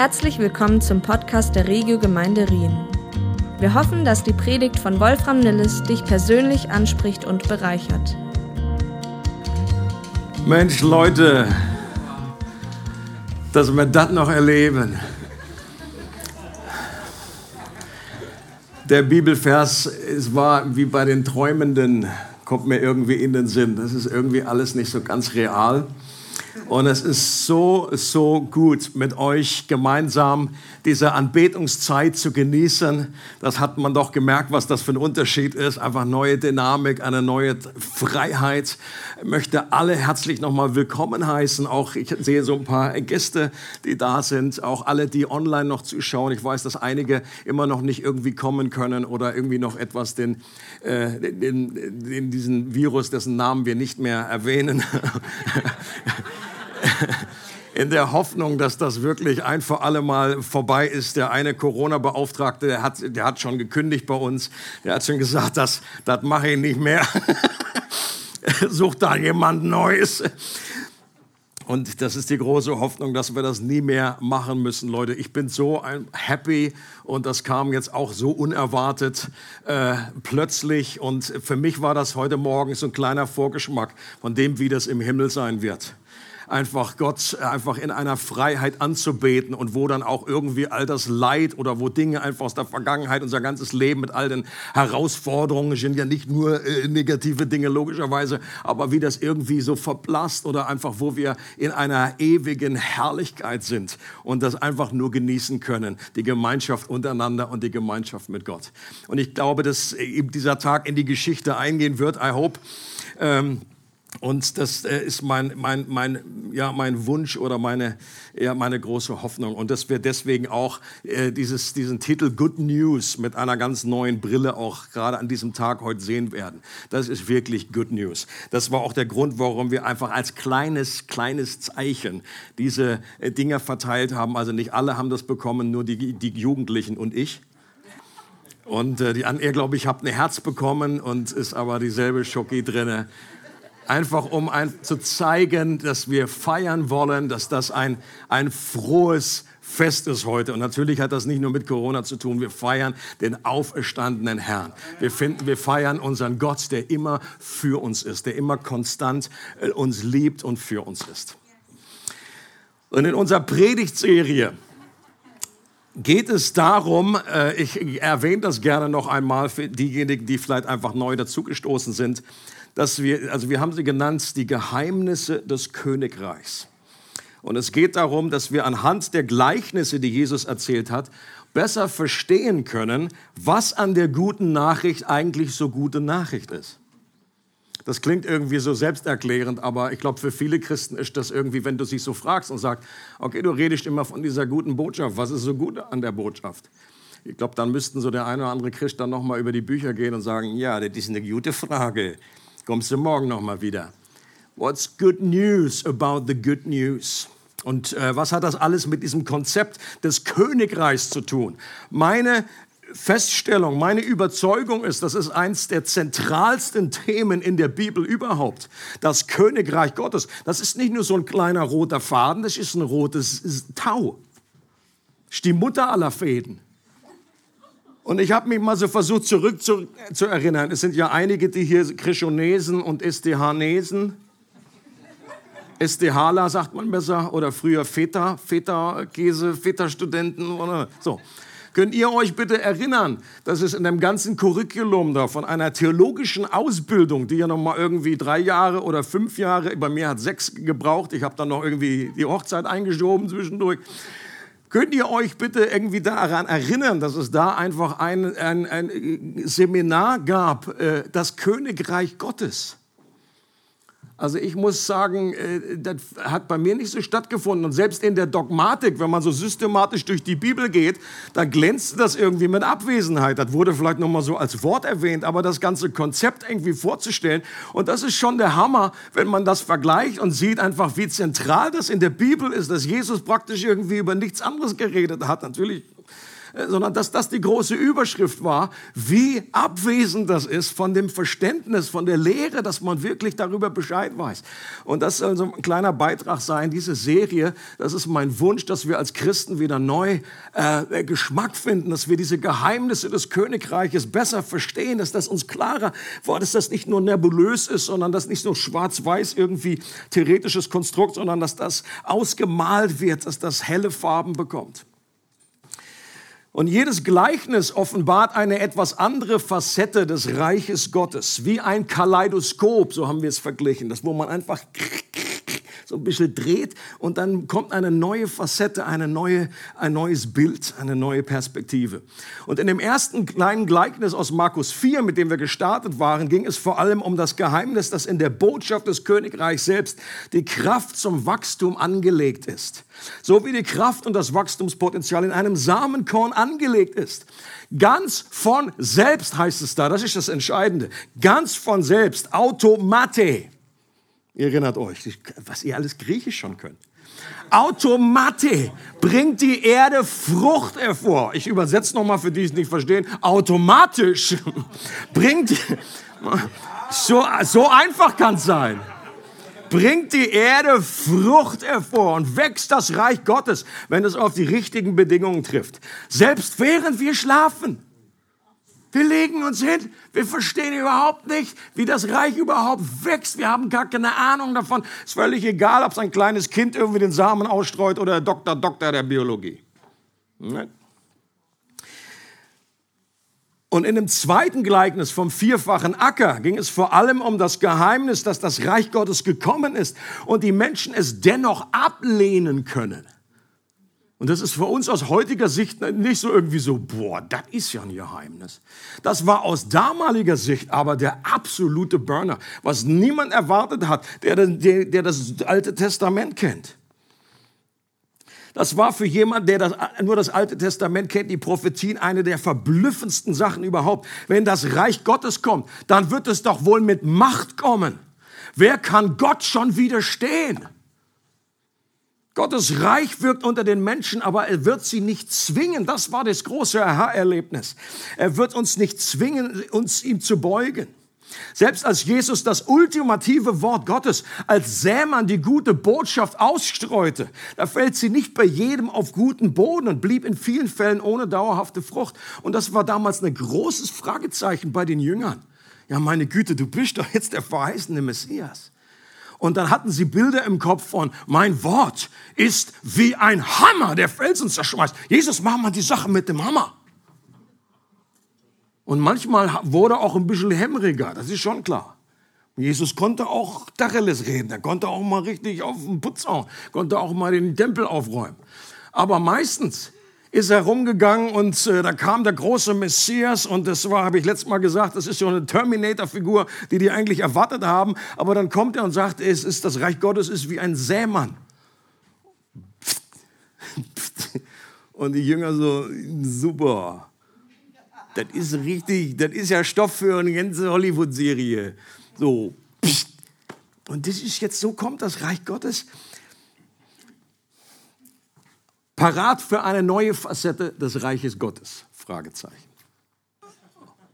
Herzlich willkommen zum Podcast der Regio Gemeinde Rien. Wir hoffen, dass die Predigt von Wolfram Nilles dich persönlich anspricht und bereichert. Mensch, Leute, dass wir das noch erleben. Der Bibelvers es war wie bei den Träumenden, kommt mir irgendwie in den Sinn. Das ist irgendwie alles nicht so ganz real. Und es ist so, so gut, mit euch gemeinsam diese Anbetungszeit zu genießen. Das hat man doch gemerkt, was das für ein Unterschied ist. Einfach neue Dynamik, eine neue Freiheit. Ich möchte alle herzlich nochmal willkommen heißen. Auch ich sehe so ein paar Gäste, die da sind. Auch alle, die online noch zuschauen. Ich weiß, dass einige immer noch nicht irgendwie kommen können oder irgendwie noch etwas den, äh, den, den diesen Virus, dessen Namen wir nicht mehr erwähnen. in der Hoffnung, dass das wirklich ein für alle Mal vorbei ist. Der eine Corona-Beauftragte, der hat, der hat schon gekündigt bei uns. Der hat schon gesagt, das, das mache ich nicht mehr. Sucht da jemand Neues. Und das ist die große Hoffnung, dass wir das nie mehr machen müssen, Leute. Ich bin so happy und das kam jetzt auch so unerwartet äh, plötzlich. Und für mich war das heute Morgen so ein kleiner Vorgeschmack von dem, wie das im Himmel sein wird einfach Gott einfach in einer Freiheit anzubeten und wo dann auch irgendwie all das Leid oder wo Dinge einfach aus der Vergangenheit, unser ganzes Leben mit all den Herausforderungen sind ja nicht nur äh, negative Dinge logischerweise, aber wie das irgendwie so verblasst oder einfach wo wir in einer ewigen Herrlichkeit sind und das einfach nur genießen können, die Gemeinschaft untereinander und die Gemeinschaft mit Gott. Und ich glaube, dass eben dieser Tag in die Geschichte eingehen wird. I hope. Ähm, und das äh, ist mein, mein, mein, ja, mein Wunsch oder meine, ja, meine große Hoffnung. Und dass wir deswegen auch äh, dieses, diesen Titel Good News mit einer ganz neuen Brille auch gerade an diesem Tag heute sehen werden. Das ist wirklich Good News. Das war auch der Grund, warum wir einfach als kleines, kleines Zeichen diese äh, Dinger verteilt haben. Also nicht alle haben das bekommen, nur die, die Jugendlichen und ich. Und äh, die, ihr, glaube ich, habt ein Herz bekommen und ist aber dieselbe Schoki drinne einfach um ein, zu zeigen, dass wir feiern wollen, dass das ein, ein frohes Fest ist heute. Und natürlich hat das nicht nur mit Corona zu tun. Wir feiern den auferstandenen Herrn. Wir, finden, wir feiern unseren Gott, der immer für uns ist, der immer konstant äh, uns liebt und für uns ist. Und in unserer Predigtserie geht es darum, äh, ich erwähne das gerne noch einmal für diejenigen, die vielleicht einfach neu dazugestoßen sind, dass wir, also wir haben sie genannt, die Geheimnisse des Königreichs. Und es geht darum, dass wir anhand der Gleichnisse, die Jesus erzählt hat, besser verstehen können, was an der guten Nachricht eigentlich so gute Nachricht ist. Das klingt irgendwie so selbsterklärend, aber ich glaube, für viele Christen ist das irgendwie, wenn du sich so fragst und sagst, okay, du redest immer von dieser guten Botschaft, was ist so gut an der Botschaft? Ich glaube, dann müssten so der eine oder andere Christ dann nochmal über die Bücher gehen und sagen, ja, das ist eine gute Frage. Kommst du morgen nochmal wieder. What's good news about the good news? Und äh, was hat das alles mit diesem Konzept des Königreichs zu tun? Meine Feststellung, meine Überzeugung ist, das ist eins der zentralsten Themen in der Bibel überhaupt. Das Königreich Gottes. Das ist nicht nur so ein kleiner roter Faden, das ist ein rotes Tau. Das ist die Mutter aller Fäden. Und ich habe mich mal so versucht zurück zu, zu, erinnern. Es sind ja einige, die hier Krishonesen und SDH-Nesen. SDHler sagt man besser oder früher Feta, Feta-Käse, Feta-Studenten oder so. Könnt ihr euch bitte erinnern, dass es in dem ganzen Curriculum da von einer theologischen Ausbildung, die ja noch mal irgendwie drei Jahre oder fünf Jahre, bei mir hat sechs gebraucht, ich habe dann noch irgendwie die Hochzeit eingeschoben zwischendurch, Könnt ihr euch bitte irgendwie daran erinnern, dass es da einfach ein, ein, ein Seminar gab, äh, das Königreich Gottes? Also ich muss sagen, äh, das hat bei mir nicht so stattgefunden. Und selbst in der Dogmatik, wenn man so systematisch durch die Bibel geht, da glänzt das irgendwie mit Abwesenheit. Das wurde vielleicht nochmal so als Wort erwähnt, aber das ganze Konzept irgendwie vorzustellen. Und das ist schon der Hammer, wenn man das vergleicht und sieht einfach, wie zentral das in der Bibel ist, dass Jesus praktisch irgendwie über nichts anderes geredet hat. Natürlich sondern dass das die große Überschrift war, wie abwesend das ist von dem Verständnis, von der Lehre, dass man wirklich darüber Bescheid weiß. Und das soll so ein kleiner Beitrag sein, diese Serie, das ist mein Wunsch, dass wir als Christen wieder neu äh, Geschmack finden, dass wir diese Geheimnisse des Königreiches besser verstehen, dass das uns klarer wird, dass das nicht nur nebulös ist, sondern dass nicht nur schwarz-weiß irgendwie theoretisches Konstrukt, sondern dass das ausgemalt wird, dass das helle Farben bekommt. Und jedes Gleichnis offenbart eine etwas andere Facette des Reiches Gottes, wie ein Kaleidoskop, so haben wir es verglichen, das wo man einfach so ein bisschen dreht und dann kommt eine neue Facette, eine neue, ein neues Bild, eine neue Perspektive. Und in dem ersten kleinen Gleichnis aus Markus 4, mit dem wir gestartet waren, ging es vor allem um das Geheimnis, dass in der Botschaft des Königreichs selbst die Kraft zum Wachstum angelegt ist. So wie die Kraft und das Wachstumspotenzial in einem Samenkorn angelegt ist. Ganz von selbst heißt es da, das ist das Entscheidende. Ganz von selbst, automate. Ihr erinnert euch, was ihr alles Griechisch schon könnt. Automate bringt die Erde Frucht hervor. Ich übersetze nochmal für die, die es nicht verstehen. Automatisch bringt, so, so einfach kann es sein. Bringt die Erde Frucht hervor und wächst das Reich Gottes, wenn es auf die richtigen Bedingungen trifft. Selbst während wir schlafen. Wir legen uns hin, wir verstehen überhaupt nicht, wie das Reich überhaupt wächst. Wir haben gar keine Ahnung davon. Ist völlig egal, ob es ein kleines Kind irgendwie den Samen ausstreut oder der Doktor, Doktor der Biologie. Nein. Und in dem zweiten Gleichnis vom vierfachen Acker ging es vor allem um das Geheimnis, dass das Reich Gottes gekommen ist und die Menschen es dennoch ablehnen können. Und das ist für uns aus heutiger Sicht nicht so irgendwie so, boah, das ist ja ein Geheimnis. Das war aus damaliger Sicht aber der absolute Burner, was niemand erwartet hat, der, der, der das Alte Testament kennt. Das war für jemand, der das, nur das Alte Testament kennt, die Prophetien, eine der verblüffendsten Sachen überhaupt. Wenn das Reich Gottes kommt, dann wird es doch wohl mit Macht kommen. Wer kann Gott schon widerstehen? Gottes Reich wirkt unter den Menschen, aber er wird sie nicht zwingen. Das war das große Aha-Erlebnis. Er wird uns nicht zwingen, uns ihm zu beugen. Selbst als Jesus das ultimative Wort Gottes als Sämann die gute Botschaft ausstreute, da fällt sie nicht bei jedem auf guten Boden und blieb in vielen Fällen ohne dauerhafte Frucht. Und das war damals ein großes Fragezeichen bei den Jüngern. Ja, meine Güte, du bist doch jetzt der verheißene Messias. Und dann hatten sie Bilder im Kopf von, mein Wort ist wie ein Hammer, der Felsen zerschmeißt. Jesus, mach mal die Sache mit dem Hammer. Und manchmal wurde auch ein bisschen hämmeriger, das ist schon klar. Jesus konnte auch Tacheles reden, er konnte auch mal richtig auf den Putz hauen, konnte auch mal den Tempel aufräumen. Aber meistens ist er rumgegangen und äh, da kam der große Messias und das war, habe ich letztes Mal gesagt, das ist so eine Terminator-Figur, die die eigentlich erwartet haben. Aber dann kommt er und sagt, es ist das Reich Gottes ist wie ein Sämann. Und die Jünger so, super. Das ist richtig, das ist ja Stoff für eine ganze Hollywood-Serie. So. Und das ist jetzt, so kommt das Reich Gottes parat für eine neue Facette des Reiches Gottes? Fragezeichen.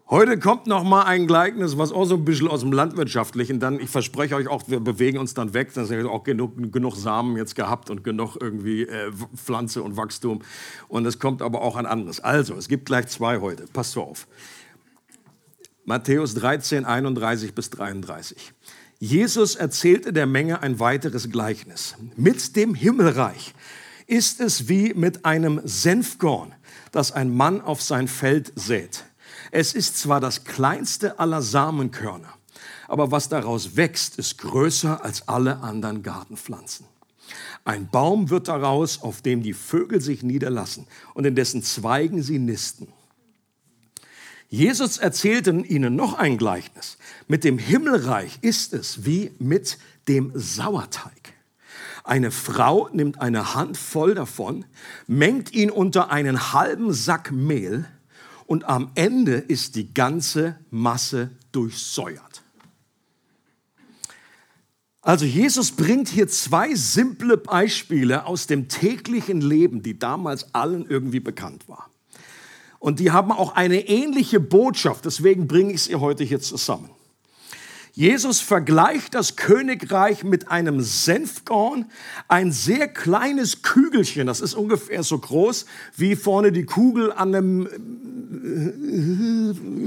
Heute kommt noch mal ein Gleichnis, was auch so ein bisschen aus dem Landwirtschaftlichen dann, ich verspreche euch auch, wir bewegen uns dann weg, dass ihr auch genug, genug Samen jetzt gehabt und genug irgendwie äh, Pflanze und Wachstum. Und es kommt aber auch ein anderes. Also, es gibt gleich zwei heute. Passt so auf. Matthäus 13, 31 bis 33. Jesus erzählte der Menge ein weiteres Gleichnis. Mit dem Himmelreich ist es wie mit einem Senfkorn, das ein Mann auf sein Feld sät. Es ist zwar das kleinste aller Samenkörner, aber was daraus wächst, ist größer als alle anderen Gartenpflanzen. Ein Baum wird daraus, auf dem die Vögel sich niederlassen und in dessen Zweigen sie nisten. Jesus erzählte ihnen noch ein Gleichnis. Mit dem Himmelreich ist es wie mit dem Sauerteig. Eine Frau nimmt eine Handvoll davon, mengt ihn unter einen halben Sack Mehl und am Ende ist die ganze Masse durchsäuert. Also Jesus bringt hier zwei simple Beispiele aus dem täglichen Leben, die damals allen irgendwie bekannt war. Und die haben auch eine ähnliche Botschaft. Deswegen bringe ich sie heute hier zusammen. Jesus vergleicht das Königreich mit einem Senfkorn, ein sehr kleines Kügelchen, das ist ungefähr so groß wie vorne die Kugel an einem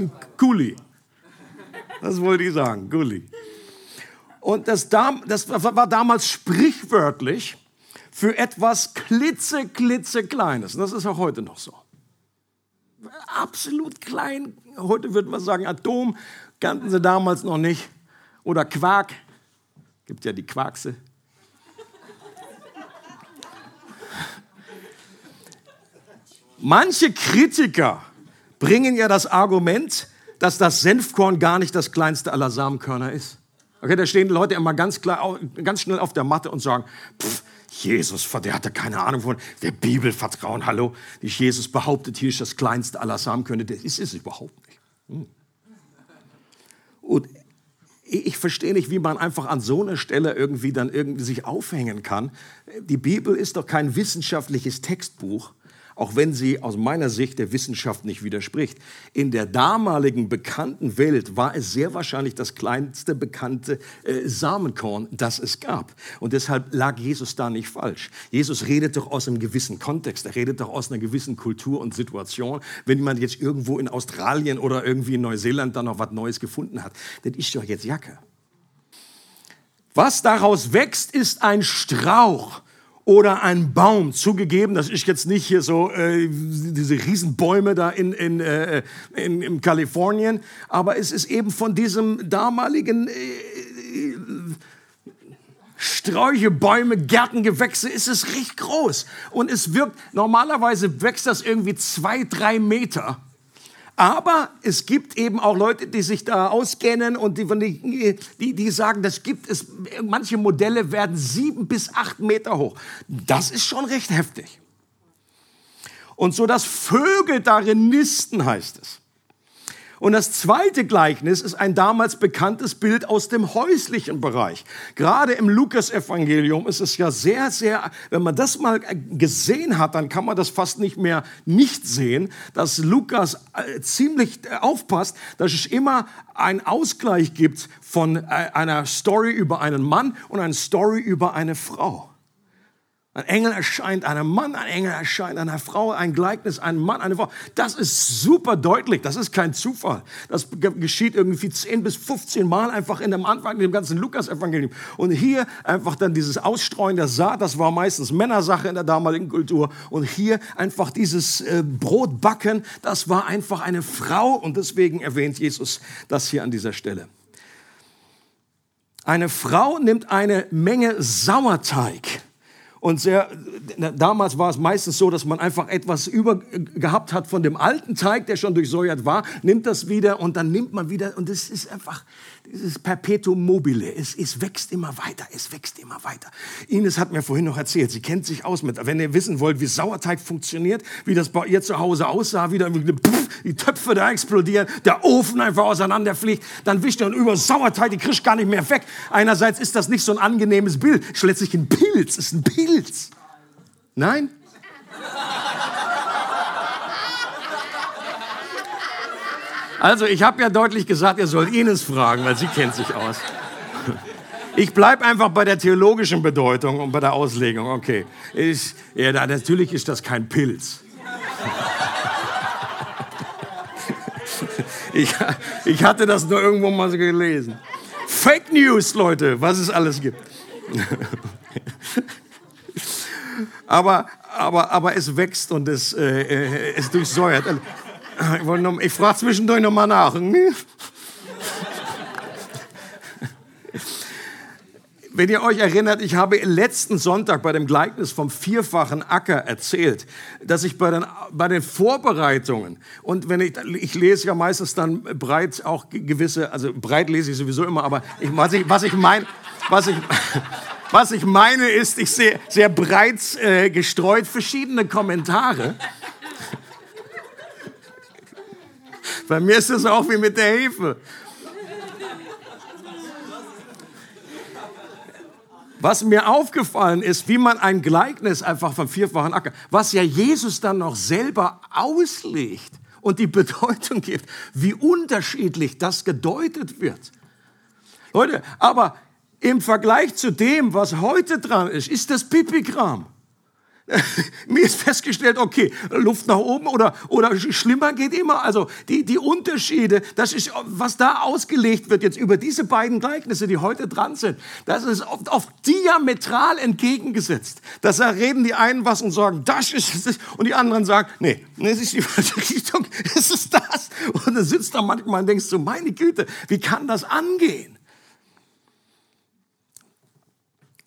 äh, Kuli. Das wollte ich sagen, Gulli. Und das, das war damals sprichwörtlich für etwas klitze, klitze Kleines. Und das ist auch heute noch so. Absolut klein. Heute würde man sagen Atom. Kannten sie damals noch nicht. Oder Quark. Gibt ja die Quarkse. Manche Kritiker bringen ja das Argument, dass das Senfkorn gar nicht das kleinste aller Samenkörner ist. Okay, da stehen Leute immer ganz, klar, ganz schnell auf der Matte und sagen, pff, Jesus, der hatte keine Ahnung von der Bibel vertrauen. Hallo, Jesus behauptet, hier ist das kleinste aller Samenkörner. Das ist es überhaupt nicht. Hm. Und ich verstehe nicht, wie man einfach an so einer Stelle irgendwie dann irgendwie sich aufhängen kann. Die Bibel ist doch kein wissenschaftliches Textbuch, auch wenn sie aus meiner Sicht der Wissenschaft nicht widerspricht. In der damaligen bekannten Welt war es sehr wahrscheinlich das kleinste bekannte äh, Samenkorn, das es gab. Und deshalb lag Jesus da nicht falsch. Jesus redet doch aus einem gewissen Kontext, er redet doch aus einer gewissen Kultur und Situation. Wenn jemand jetzt irgendwo in Australien oder irgendwie in Neuseeland dann noch was Neues gefunden hat, das ist doch jetzt Jacke. Was daraus wächst, ist ein Strauch oder ein Baum. Zugegeben, das ist jetzt nicht hier so äh, diese Riesenbäume da in, in, äh, in, in, Kalifornien, aber es ist eben von diesem damaligen äh, Sträuche, Bäume, Gärtengewächse, ist es recht groß. Und es wirkt, normalerweise wächst das irgendwie zwei, drei Meter. Aber es gibt eben auch Leute, die sich da auskennen und die, die, die sagen, das gibt es, manche Modelle werden sieben bis acht Meter hoch. Das ist schon recht heftig. Und so, dass Vögel darin nisten, heißt es. Und das zweite Gleichnis ist ein damals bekanntes Bild aus dem häuslichen Bereich. Gerade im Lukas-Evangelium ist es ja sehr, sehr, wenn man das mal gesehen hat, dann kann man das fast nicht mehr nicht sehen, dass Lukas äh, ziemlich äh, aufpasst, dass es immer einen Ausgleich gibt von äh, einer Story über einen Mann und einer Story über eine Frau. Ein Engel erscheint einem Mann, ein Engel erscheint einer Frau, ein Gleichnis, ein Mann, eine Frau. Das ist super deutlich, das ist kein Zufall. Das geschieht irgendwie 10 bis 15 Mal einfach in dem Anfang, in dem ganzen Lukas-Evangelium. Und hier einfach dann dieses Ausstreuen der Saat, das war meistens Männersache in der damaligen Kultur. Und hier einfach dieses äh, Brotbacken, das war einfach eine Frau. Und deswegen erwähnt Jesus das hier an dieser Stelle. Eine Frau nimmt eine Menge Sauerteig und sehr, damals war es meistens so, dass man einfach etwas über gehabt hat von dem alten Teig, der schon durchsäuert war, nimmt das wieder und dann nimmt man wieder und es ist einfach dieses Perpetuum mobile. Es, es wächst immer weiter, es wächst immer weiter. Ines hat mir vorhin noch erzählt, sie kennt sich aus mit, wenn ihr wissen wollt, wie Sauerteig funktioniert, wie das bei ihr zu Hause aussah, wie dann pff, die Töpfe da explodieren, der Ofen einfach auseinanderfliegt, dann wischt er und über Sauerteig, die kriegt gar nicht mehr weg. Einerseits ist das nicht so ein angenehmes Bild, letztlich ein Pilz, ist ein. Pilz. Nein? Also, ich habe ja deutlich gesagt, ihr sollt Ines fragen, weil sie kennt sich aus. Ich bleibe einfach bei der theologischen Bedeutung und bei der Auslegung. Okay, ich, ja, natürlich ist das kein Pilz. Ich, ich hatte das nur irgendwo mal so gelesen. Fake News, Leute, was es alles gibt aber, aber, aber es wächst und es, äh, äh es durchsäuert. Ich, noch, ich frage zwischendurch nochmal nach. Wenn ihr euch erinnert, ich habe letzten Sonntag bei dem Gleichnis vom vierfachen Acker erzählt, dass ich bei den, bei den Vorbereitungen und wenn ich, ich lese ja meistens dann breit auch gewisse, also breit lese ich sowieso immer, aber ich, was ich, was ich meine, was ich, was ich meine ist, ich sehe sehr breit äh, gestreut verschiedene Kommentare. Bei mir ist es auch wie mit der Hefe. Was mir aufgefallen ist, wie man ein Gleichnis einfach vom vierfachen Acker, was ja Jesus dann noch selber auslegt, und die Bedeutung gibt, wie unterschiedlich das gedeutet wird. Leute, aber im Vergleich zu dem, was heute dran ist, ist das Pipikram. Mir ist festgestellt, okay, Luft nach oben oder, oder schlimmer geht immer. Also die, die Unterschiede, das ist, was da ausgelegt wird jetzt über diese beiden Gleichnisse, die heute dran sind, das ist oft, oft diametral entgegengesetzt. Da reden die einen was und sagen, das ist es, und die anderen sagen, nee, das ist die falsche Richtung, es ist das. Und dann sitzt da manchmal und denkst so, meine Güte, wie kann das angehen?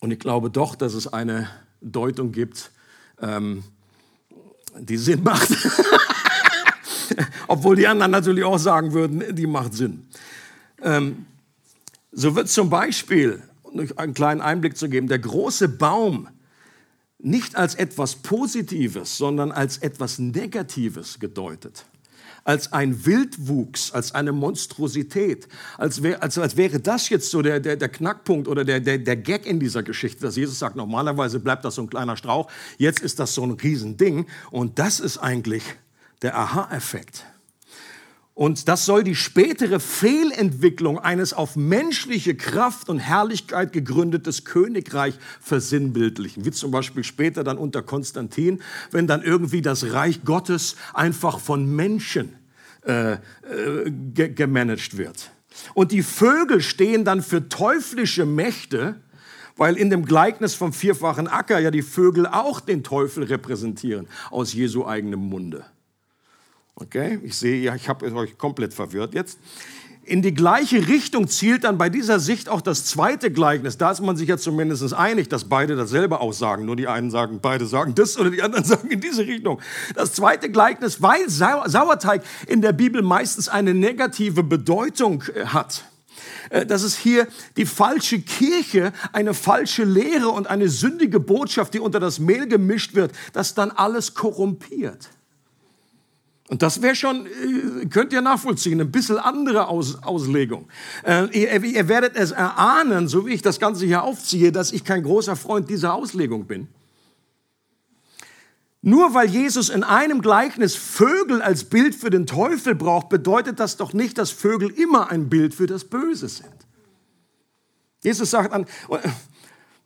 Und ich glaube doch, dass es eine Deutung gibt, ähm, die Sinn macht. Obwohl die anderen natürlich auch sagen würden, die macht Sinn. Ähm, so wird zum Beispiel, um euch einen kleinen Einblick zu geben, der große Baum nicht als etwas Positives, sondern als etwas Negatives gedeutet als ein Wildwuchs, als eine Monstrosität, als, wär, als, als wäre das jetzt so der, der, der Knackpunkt oder der, der, der Gag in dieser Geschichte, dass Jesus sagt, normalerweise bleibt das so ein kleiner Strauch, jetzt ist das so ein Riesending und das ist eigentlich der Aha-Effekt. Und das soll die spätere Fehlentwicklung eines auf menschliche Kraft und Herrlichkeit gegründetes Königreich versinnbildlichen. Wie zum Beispiel später dann unter Konstantin, wenn dann irgendwie das Reich Gottes einfach von Menschen äh, äh, ge gemanagt wird. Und die Vögel stehen dann für teuflische Mächte, weil in dem Gleichnis vom vierfachen Acker ja die Vögel auch den Teufel repräsentieren aus Jesu eigenem Munde. Okay, ich sehe, ja, ich habe euch komplett verwirrt jetzt. In die gleiche Richtung zielt dann bei dieser Sicht auch das zweite Gleichnis. Da ist man sich ja zumindest einig, dass beide dasselbe aussagen. Nur die einen sagen, beide sagen das oder die anderen sagen in diese Richtung. Das zweite Gleichnis, weil Sauerteig in der Bibel meistens eine negative Bedeutung äh, hat äh, dass es hier die falsche Kirche, eine falsche Lehre und eine sündige Botschaft, die unter das Mehl gemischt wird, das dann alles korrumpiert. Und das wäre schon, äh, könnt ihr nachvollziehen, ein bisschen andere Aus, Auslegung. Äh, ihr, ihr, werdet es erahnen, so wie ich das Ganze hier aufziehe, dass ich kein großer Freund dieser Auslegung bin. Nur weil Jesus in einem Gleichnis Vögel als Bild für den Teufel braucht, bedeutet das doch nicht, dass Vögel immer ein Bild für das Böse sind. Jesus sagt an,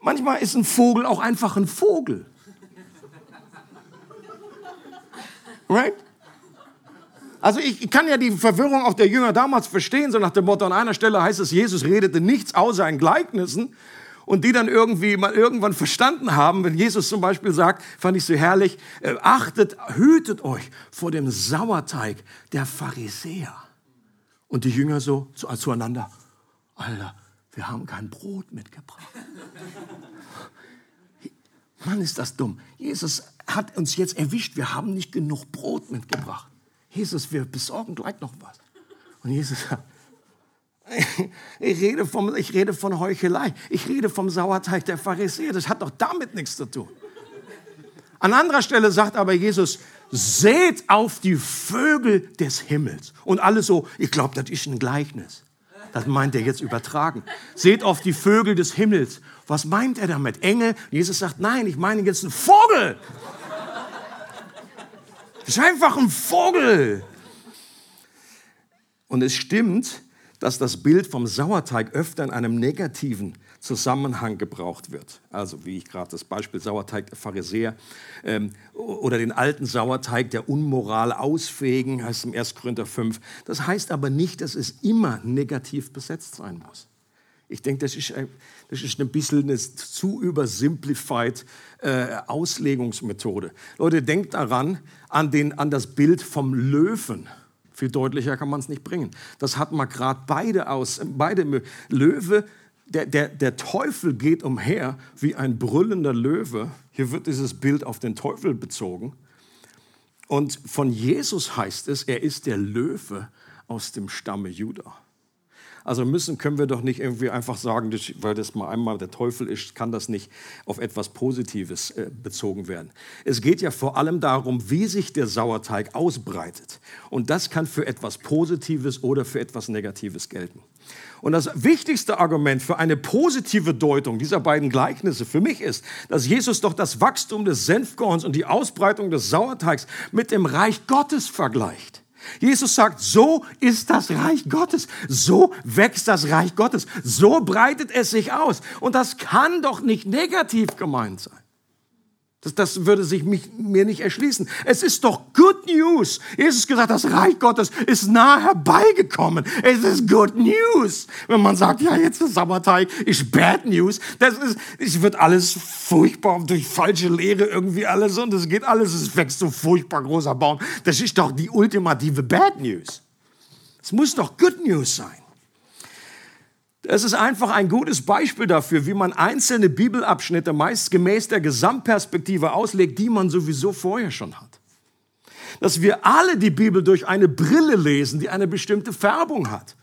manchmal ist ein Vogel auch einfach ein Vogel. Right? Also ich kann ja die Verwirrung auch der Jünger damals verstehen, so nach dem Motto, an einer Stelle heißt es, Jesus redete nichts außer in Gleichnissen und die dann irgendwie mal irgendwann verstanden haben, wenn Jesus zum Beispiel sagt, fand ich so herrlich, äh, achtet, hütet euch vor dem Sauerteig der Pharisäer. Und die Jünger so zueinander, Alter, wir haben kein Brot mitgebracht. Mann, ist das dumm. Jesus hat uns jetzt erwischt, wir haben nicht genug Brot mitgebracht. Jesus, wir besorgen gleich noch was. Und Jesus sagt, ich rede, vom, ich rede von Heuchelei. Ich rede vom Sauerteig der Pharisäer. Das hat doch damit nichts zu tun. An anderer Stelle sagt aber Jesus, seht auf die Vögel des Himmels. Und alle so, ich glaube, das ist ein Gleichnis. Das meint er jetzt übertragen. Seht auf die Vögel des Himmels. Was meint er damit? Engel? Jesus sagt, nein, ich meine jetzt einen Vogel. Das ist einfach ein Vogel. Und es stimmt, dass das Bild vom Sauerteig öfter in einem negativen Zusammenhang gebraucht wird. Also wie ich gerade das Beispiel Sauerteig der Pharisäer ähm, oder den alten Sauerteig der Unmoral ausfegen, heißt im 1. Korinther 5. Das heißt aber nicht, dass es immer negativ besetzt sein muss. Ich denke, das ist, das ist ein bisschen eine zu übersimplified äh, Auslegungsmethode. Leute, denkt daran, an, den, an das Bild vom Löwen. Viel deutlicher kann man es nicht bringen. Das hat man gerade beide aus. Beide Löwe, der, der, der Teufel geht umher wie ein brüllender Löwe. Hier wird dieses Bild auf den Teufel bezogen. Und von Jesus heißt es, er ist der Löwe aus dem Stamme Judah. Also müssen, können wir doch nicht irgendwie einfach sagen, weil das mal einmal der Teufel ist, kann das nicht auf etwas Positives äh, bezogen werden. Es geht ja vor allem darum, wie sich der Sauerteig ausbreitet. Und das kann für etwas Positives oder für etwas Negatives gelten. Und das wichtigste Argument für eine positive Deutung dieser beiden Gleichnisse für mich ist, dass Jesus doch das Wachstum des Senfkorns und die Ausbreitung des Sauerteigs mit dem Reich Gottes vergleicht. Jesus sagt, so ist das Reich Gottes. So wächst das Reich Gottes. So breitet es sich aus. Und das kann doch nicht negativ gemeint sein. Das, das würde sich mich, mir nicht erschließen. Es ist doch Good News. Jesus gesagt, das Reich Gottes ist nah herbeigekommen. Es ist Good News. Wenn man sagt, ja, jetzt ist Sabbateig, ist Bad News. Das ist, es wird alles furchtbar durch falsche Lehre irgendwie alles und es geht alles, es wächst so furchtbar großer Baum. Das ist doch die ultimative Bad News. Es muss doch Good News sein. Es ist einfach ein gutes Beispiel dafür, wie man einzelne Bibelabschnitte meist gemäß der Gesamtperspektive auslegt, die man sowieso vorher schon hat. Dass wir alle die Bibel durch eine Brille lesen, die eine bestimmte Färbung hat.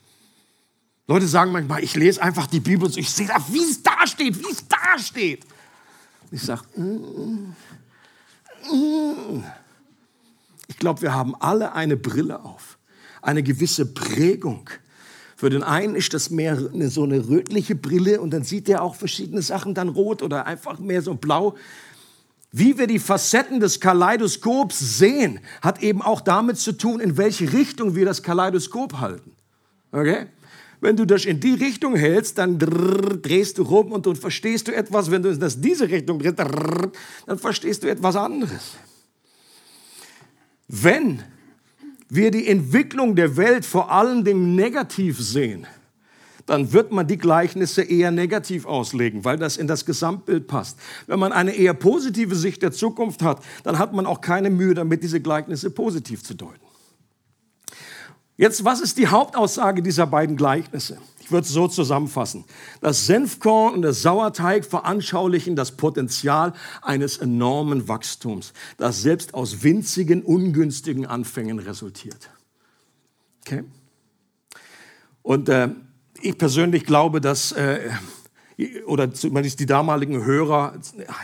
Leute sagen manchmal, ich lese einfach die Bibel und ich sehe da, wie es da steht, wie es da steht. Ich sage, mm, mm. ich glaube, wir haben alle eine Brille auf, eine gewisse Prägung für den einen ist das mehr so eine rötliche Brille und dann sieht er auch verschiedene Sachen dann rot oder einfach mehr so blau. Wie wir die Facetten des Kaleidoskops sehen, hat eben auch damit zu tun, in welche Richtung wir das Kaleidoskop halten. Okay? Wenn du das in die Richtung hältst, dann drehst du rum und dann verstehst du etwas. Wenn du das diese Richtung drehst, dann verstehst du etwas anderes. Wenn wir die Entwicklung der Welt vor allen Dingen negativ sehen, dann wird man die Gleichnisse eher negativ auslegen, weil das in das Gesamtbild passt. Wenn man eine eher positive Sicht der Zukunft hat, dann hat man auch keine Mühe damit, diese Gleichnisse positiv zu deuten. Jetzt, was ist die Hauptaussage dieser beiden Gleichnisse? Ich würde es so zusammenfassen. Das Senfkorn und der Sauerteig veranschaulichen das Potenzial eines enormen Wachstums, das selbst aus winzigen, ungünstigen Anfängen resultiert. Okay? Und äh, ich persönlich glaube, dass äh, oder zumindest die damaligen Hörer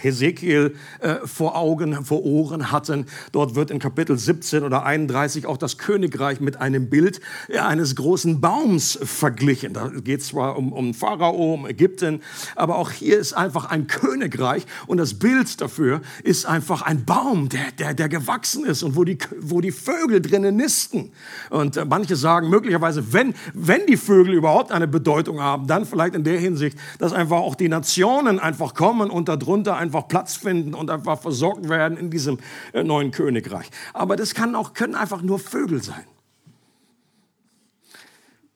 Hesekiel äh, vor Augen, vor Ohren hatten. Dort wird in Kapitel 17 oder 31 auch das Königreich mit einem Bild äh, eines großen Baums verglichen. Da geht es zwar um, um Pharao, um Ägypten, aber auch hier ist einfach ein Königreich und das Bild dafür ist einfach ein Baum, der, der, der gewachsen ist und wo die, wo die Vögel drinnen nisten. Und äh, manche sagen möglicherweise, wenn, wenn die Vögel überhaupt eine Bedeutung haben, dann vielleicht in der Hinsicht, dass einfach auch die Nationen einfach kommen und darunter einfach Platz finden und einfach versorgt werden in diesem äh, neuen Königreich. Aber das kann auch, können einfach nur Vögel sein.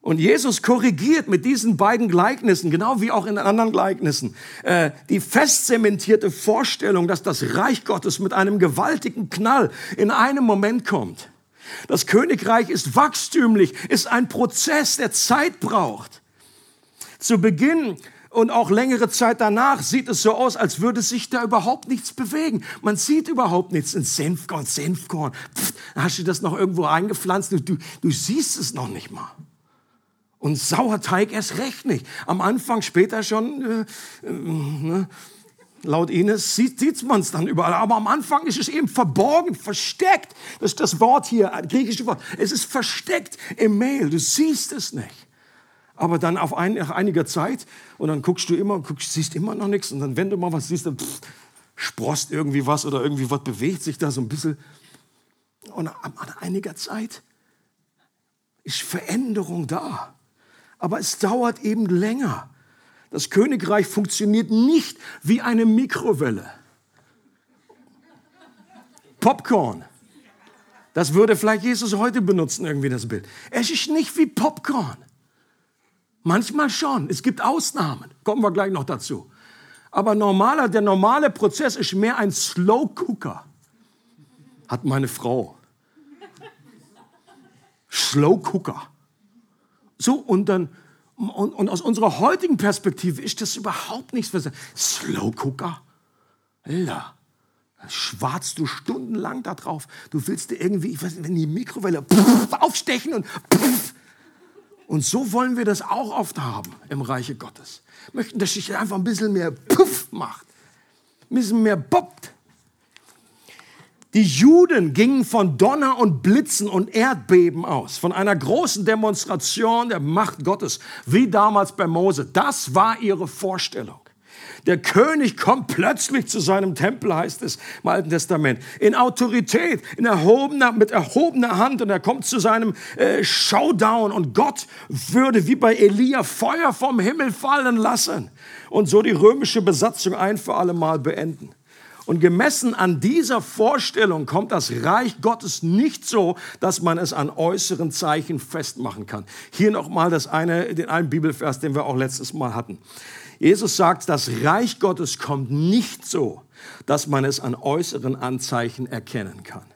Und Jesus korrigiert mit diesen beiden Gleichnissen, genau wie auch in anderen Gleichnissen, äh, die festzementierte Vorstellung, dass das Reich Gottes mit einem gewaltigen Knall in einem Moment kommt. Das Königreich ist wachstümlich, ist ein Prozess, der Zeit braucht. Zu Beginn und auch längere Zeit danach sieht es so aus, als würde sich da überhaupt nichts bewegen. Man sieht überhaupt nichts. Ein Senfkorn, Senfkorn. Pff, hast du das noch irgendwo eingepflanzt? Du, du, du siehst es noch nicht mal. Und Sauerteig erst recht nicht. Am Anfang, später schon, äh, äh, ne? laut Ines, sieht, sieht man es dann überall. Aber am Anfang ist es eben verborgen, versteckt. Das ist das Wort hier, griechische Wort. Es ist versteckt im Mail. Du siehst es nicht aber dann auf ein, nach einiger Zeit und dann guckst du immer, guckst, siehst immer noch nichts und dann, wenn du mal was siehst, dann pff, sprost irgendwie was oder irgendwie was bewegt sich da so ein bisschen. Und nach einiger Zeit ist Veränderung da. Aber es dauert eben länger. Das Königreich funktioniert nicht wie eine Mikrowelle. Popcorn. Das würde vielleicht Jesus heute benutzen, irgendwie das Bild. Es ist nicht wie Popcorn. Manchmal schon. Es gibt Ausnahmen. Kommen wir gleich noch dazu. Aber normaler, der normale Prozess ist mehr ein Slow Cooker. Hat meine Frau. Slow Cooker. So, und dann, und, und aus unserer heutigen Perspektive ist das überhaupt nichts. Slow Cooker? Alter, schwarzt du stundenlang da drauf. Du willst dir irgendwie, ich weiß nicht, wenn die Mikrowelle pff, aufstechen und pff, und so wollen wir das auch oft haben im Reiche Gottes. Möchten, dass sich einfach ein bisschen mehr Puff macht, ein bisschen mehr boppt. Die Juden gingen von Donner und Blitzen und Erdbeben aus, von einer großen Demonstration der Macht Gottes, wie damals bei Mose. Das war ihre Vorstellung. Der König kommt plötzlich zu seinem Tempel, heißt es im Alten Testament, in Autorität, in erhobener, mit erhobener Hand und er kommt zu seinem äh, Showdown und Gott würde wie bei Elia Feuer vom Himmel fallen lassen und so die römische Besatzung ein für alle Mal beenden. Und gemessen an dieser Vorstellung kommt das Reich Gottes nicht so, dass man es an äußeren Zeichen festmachen kann. Hier nochmal das eine, den einen Bibelvers, den wir auch letztes Mal hatten. Jesus sagt, das Reich Gottes kommt nicht so, dass man es an äußeren Anzeichen erkennen kann.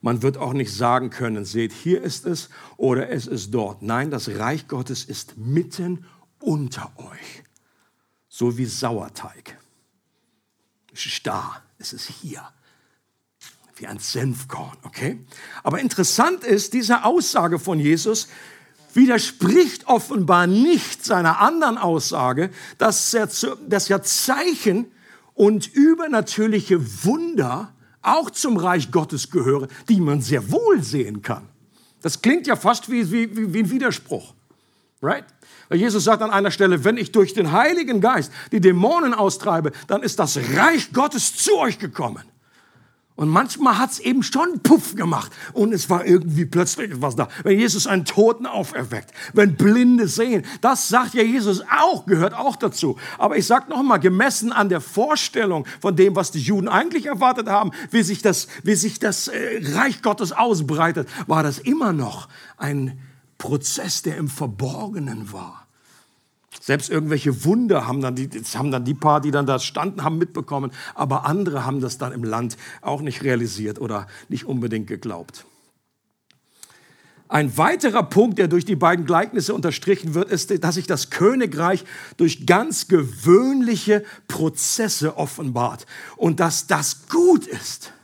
Man wird auch nicht sagen können, seht, hier ist es oder es ist dort. Nein, das Reich Gottes ist mitten unter euch, so wie Sauerteig. Es ist da, es ist hier. Wie ein Senfkorn, okay? Aber interessant ist, diese Aussage von Jesus widerspricht offenbar nicht seiner anderen Aussage, dass, er, dass ja Zeichen und übernatürliche Wunder auch zum Reich Gottes gehören, die man sehr wohl sehen kann. Das klingt ja fast wie, wie, wie ein Widerspruch. Right? Weil Jesus sagt an einer Stelle, wenn ich durch den Heiligen Geist die Dämonen austreibe, dann ist das Reich Gottes zu euch gekommen. Und manchmal hat es eben schon Puff gemacht und es war irgendwie plötzlich etwas da. Wenn Jesus einen Toten auferweckt, wenn Blinde sehen, das sagt ja Jesus auch, gehört auch dazu. Aber ich sage nochmal, gemessen an der Vorstellung von dem, was die Juden eigentlich erwartet haben, wie sich das, wie sich das äh, Reich Gottes ausbreitet, war das immer noch ein Prozess, der im Verborgenen war. Selbst irgendwelche Wunder haben dann, die, haben dann die paar, die dann da standen, haben mitbekommen, aber andere haben das dann im Land auch nicht realisiert oder nicht unbedingt geglaubt. Ein weiterer Punkt, der durch die beiden Gleichnisse unterstrichen wird, ist, dass sich das Königreich durch ganz gewöhnliche Prozesse offenbart und dass das gut ist,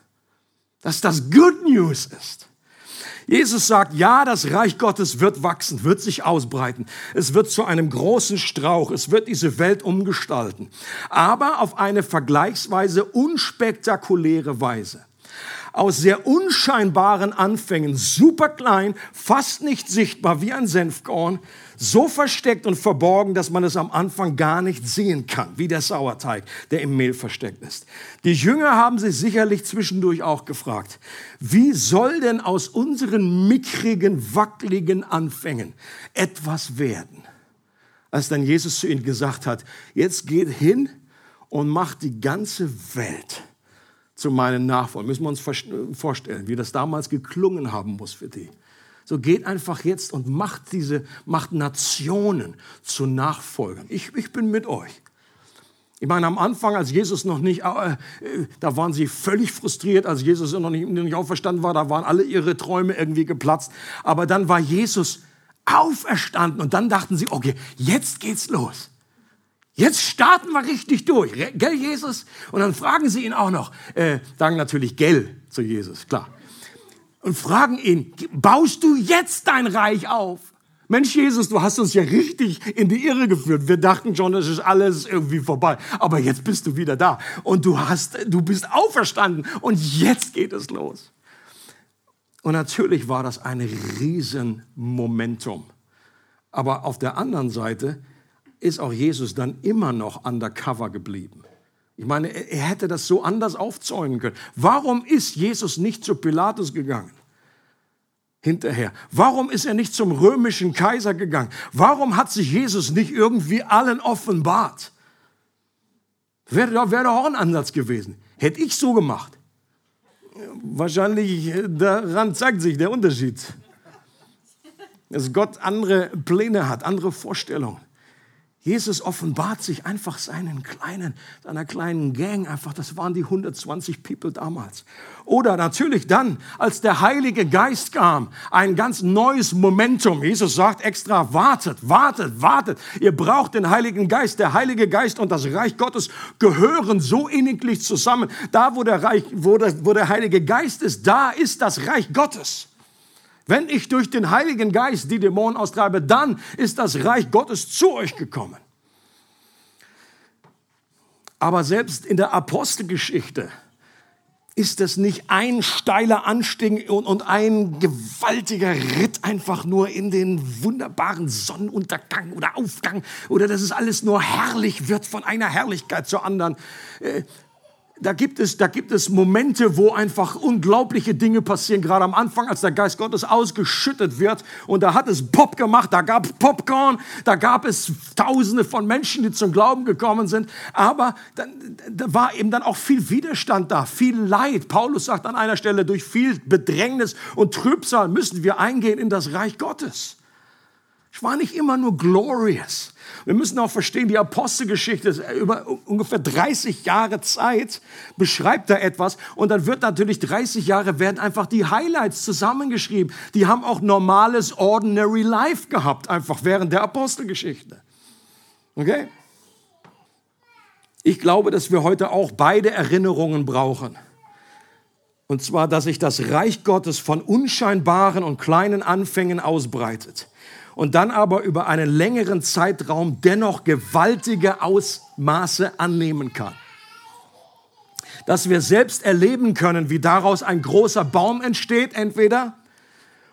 dass das Good News ist. Jesus sagt, ja, das Reich Gottes wird wachsen, wird sich ausbreiten. Es wird zu einem großen Strauch. Es wird diese Welt umgestalten. Aber auf eine vergleichsweise unspektakuläre Weise aus sehr unscheinbaren Anfängen, super klein, fast nicht sichtbar wie ein Senfkorn, so versteckt und verborgen, dass man es am Anfang gar nicht sehen kann, wie der Sauerteig, der im Mehl versteckt ist. Die Jünger haben sich sicherlich zwischendurch auch gefragt, wie soll denn aus unseren mickrigen, wackeligen Anfängen etwas werden? Als dann Jesus zu ihnen gesagt hat, jetzt geht hin und macht die ganze Welt zu meinen Nachfolgern. Müssen wir uns vorstellen, wie das damals geklungen haben muss für die. So geht einfach jetzt und macht diese, macht Nationen zu Nachfolgern. Ich, ich bin mit euch. Ich meine, am Anfang, als Jesus noch nicht, äh, da waren sie völlig frustriert, als Jesus noch nicht, noch nicht auferstanden war, da waren alle ihre Träume irgendwie geplatzt. Aber dann war Jesus auferstanden und dann dachten sie, okay, jetzt geht's los. Jetzt starten wir richtig durch. Gell, Jesus? Und dann fragen sie ihn auch noch, äh, sagen natürlich Gell zu Jesus, klar. Und fragen ihn, baust du jetzt dein Reich auf? Mensch, Jesus, du hast uns ja richtig in die Irre geführt. Wir dachten schon, es ist alles irgendwie vorbei. Aber jetzt bist du wieder da. Und du hast, du bist auferstanden. Und jetzt geht es los. Und natürlich war das ein Riesenmomentum. Aber auf der anderen Seite ist auch Jesus dann immer noch undercover geblieben. Ich meine, er hätte das so anders aufzäunen können. Warum ist Jesus nicht zu Pilatus gegangen? Hinterher. Warum ist er nicht zum römischen Kaiser gegangen? Warum hat sich Jesus nicht irgendwie allen offenbart? Wäre, wäre auch ein Ansatz gewesen. Hätte ich so gemacht. Wahrscheinlich daran zeigt sich der Unterschied. Dass Gott andere Pläne hat, andere Vorstellungen. Jesus offenbart sich einfach seinen kleinen, seiner kleinen Gang einfach. Das waren die 120 People damals. Oder natürlich dann, als der Heilige Geist kam, ein ganz neues Momentum. Jesus sagt extra, wartet, wartet, wartet. Ihr braucht den Heiligen Geist. Der Heilige Geist und das Reich Gottes gehören so inniglich zusammen. Da, wo der, Reich, wo der, wo der Heilige Geist ist, da ist das Reich Gottes. Wenn ich durch den Heiligen Geist die Dämonen austreibe, dann ist das Reich Gottes zu euch gekommen. Aber selbst in der Apostelgeschichte ist es nicht ein steiler Anstieg und, ein gewaltiger Ritt einfach nur in den wunderbaren Sonnenuntergang oder Aufgang oder dass es alles nur herrlich wird von einer Herrlichkeit zur anderen. Da gibt es, da gibt es Momente, wo einfach unglaubliche Dinge passieren, gerade am Anfang, als der Geist Gottes ausgeschüttet wird. Und da hat es Pop gemacht, da gab es Popcorn, da gab es Tausende von Menschen, die zum Glauben gekommen sind. Aber dann, da war eben dann auch viel Widerstand da, viel Leid. Paulus sagt an einer Stelle, durch viel Bedrängnis und Trübsal müssen wir eingehen in das Reich Gottes. Es war nicht immer nur glorious. Wir müssen auch verstehen, die Apostelgeschichte über ungefähr 30 Jahre Zeit beschreibt da etwas und dann wird natürlich 30 Jahre werden einfach die Highlights zusammengeschrieben. Die haben auch normales ordinary life gehabt einfach während der Apostelgeschichte. Okay? Ich glaube, dass wir heute auch beide Erinnerungen brauchen. Und zwar, dass sich das Reich Gottes von unscheinbaren und kleinen Anfängen ausbreitet und dann aber über einen längeren Zeitraum dennoch gewaltige Ausmaße annehmen kann. Dass wir selbst erleben können, wie daraus ein großer Baum entsteht, entweder,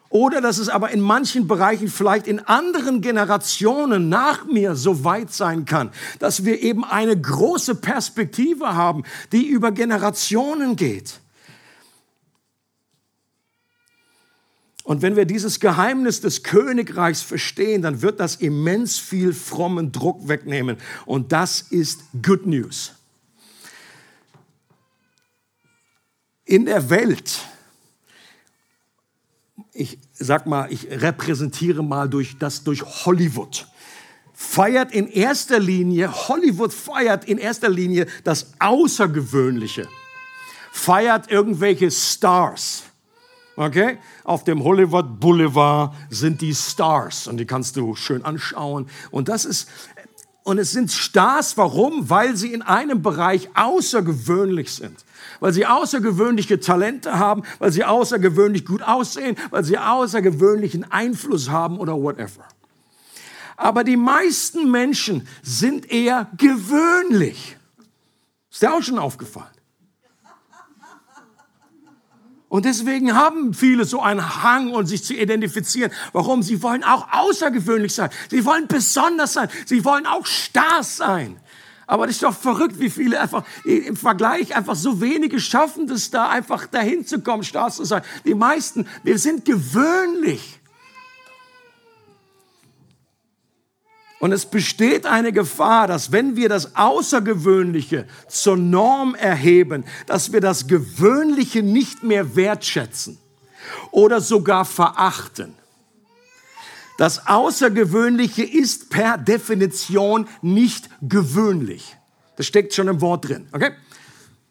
oder dass es aber in manchen Bereichen vielleicht in anderen Generationen nach mir so weit sein kann, dass wir eben eine große Perspektive haben, die über Generationen geht. Und wenn wir dieses Geheimnis des Königreichs verstehen, dann wird das immens viel frommen Druck wegnehmen. Und das ist Good News. In der Welt, ich sag mal, ich repräsentiere mal durch das durch Hollywood feiert in erster Linie, Hollywood feiert in erster Linie das Außergewöhnliche, feiert irgendwelche Stars Okay? Auf dem Hollywood Boulevard sind die Stars und die kannst du schön anschauen. Und das ist, und es sind Stars, warum? Weil sie in einem Bereich außergewöhnlich sind. Weil sie außergewöhnliche Talente haben, weil sie außergewöhnlich gut aussehen, weil sie außergewöhnlichen Einfluss haben oder whatever. Aber die meisten Menschen sind eher gewöhnlich. Ist dir auch schon aufgefallen? Und deswegen haben viele so einen Hang und sich zu identifizieren. Warum? Sie wollen auch außergewöhnlich sein. Sie wollen besonders sein. Sie wollen auch Stars sein. Aber das ist doch verrückt, wie viele einfach im Vergleich einfach so wenige schaffen, das da einfach dahin zu kommen, Stars zu sein. Die meisten, wir sind gewöhnlich. Und es besteht eine Gefahr, dass wenn wir das Außergewöhnliche zur Norm erheben, dass wir das Gewöhnliche nicht mehr wertschätzen oder sogar verachten. Das Außergewöhnliche ist per Definition nicht gewöhnlich. Das steckt schon im Wort drin. Okay?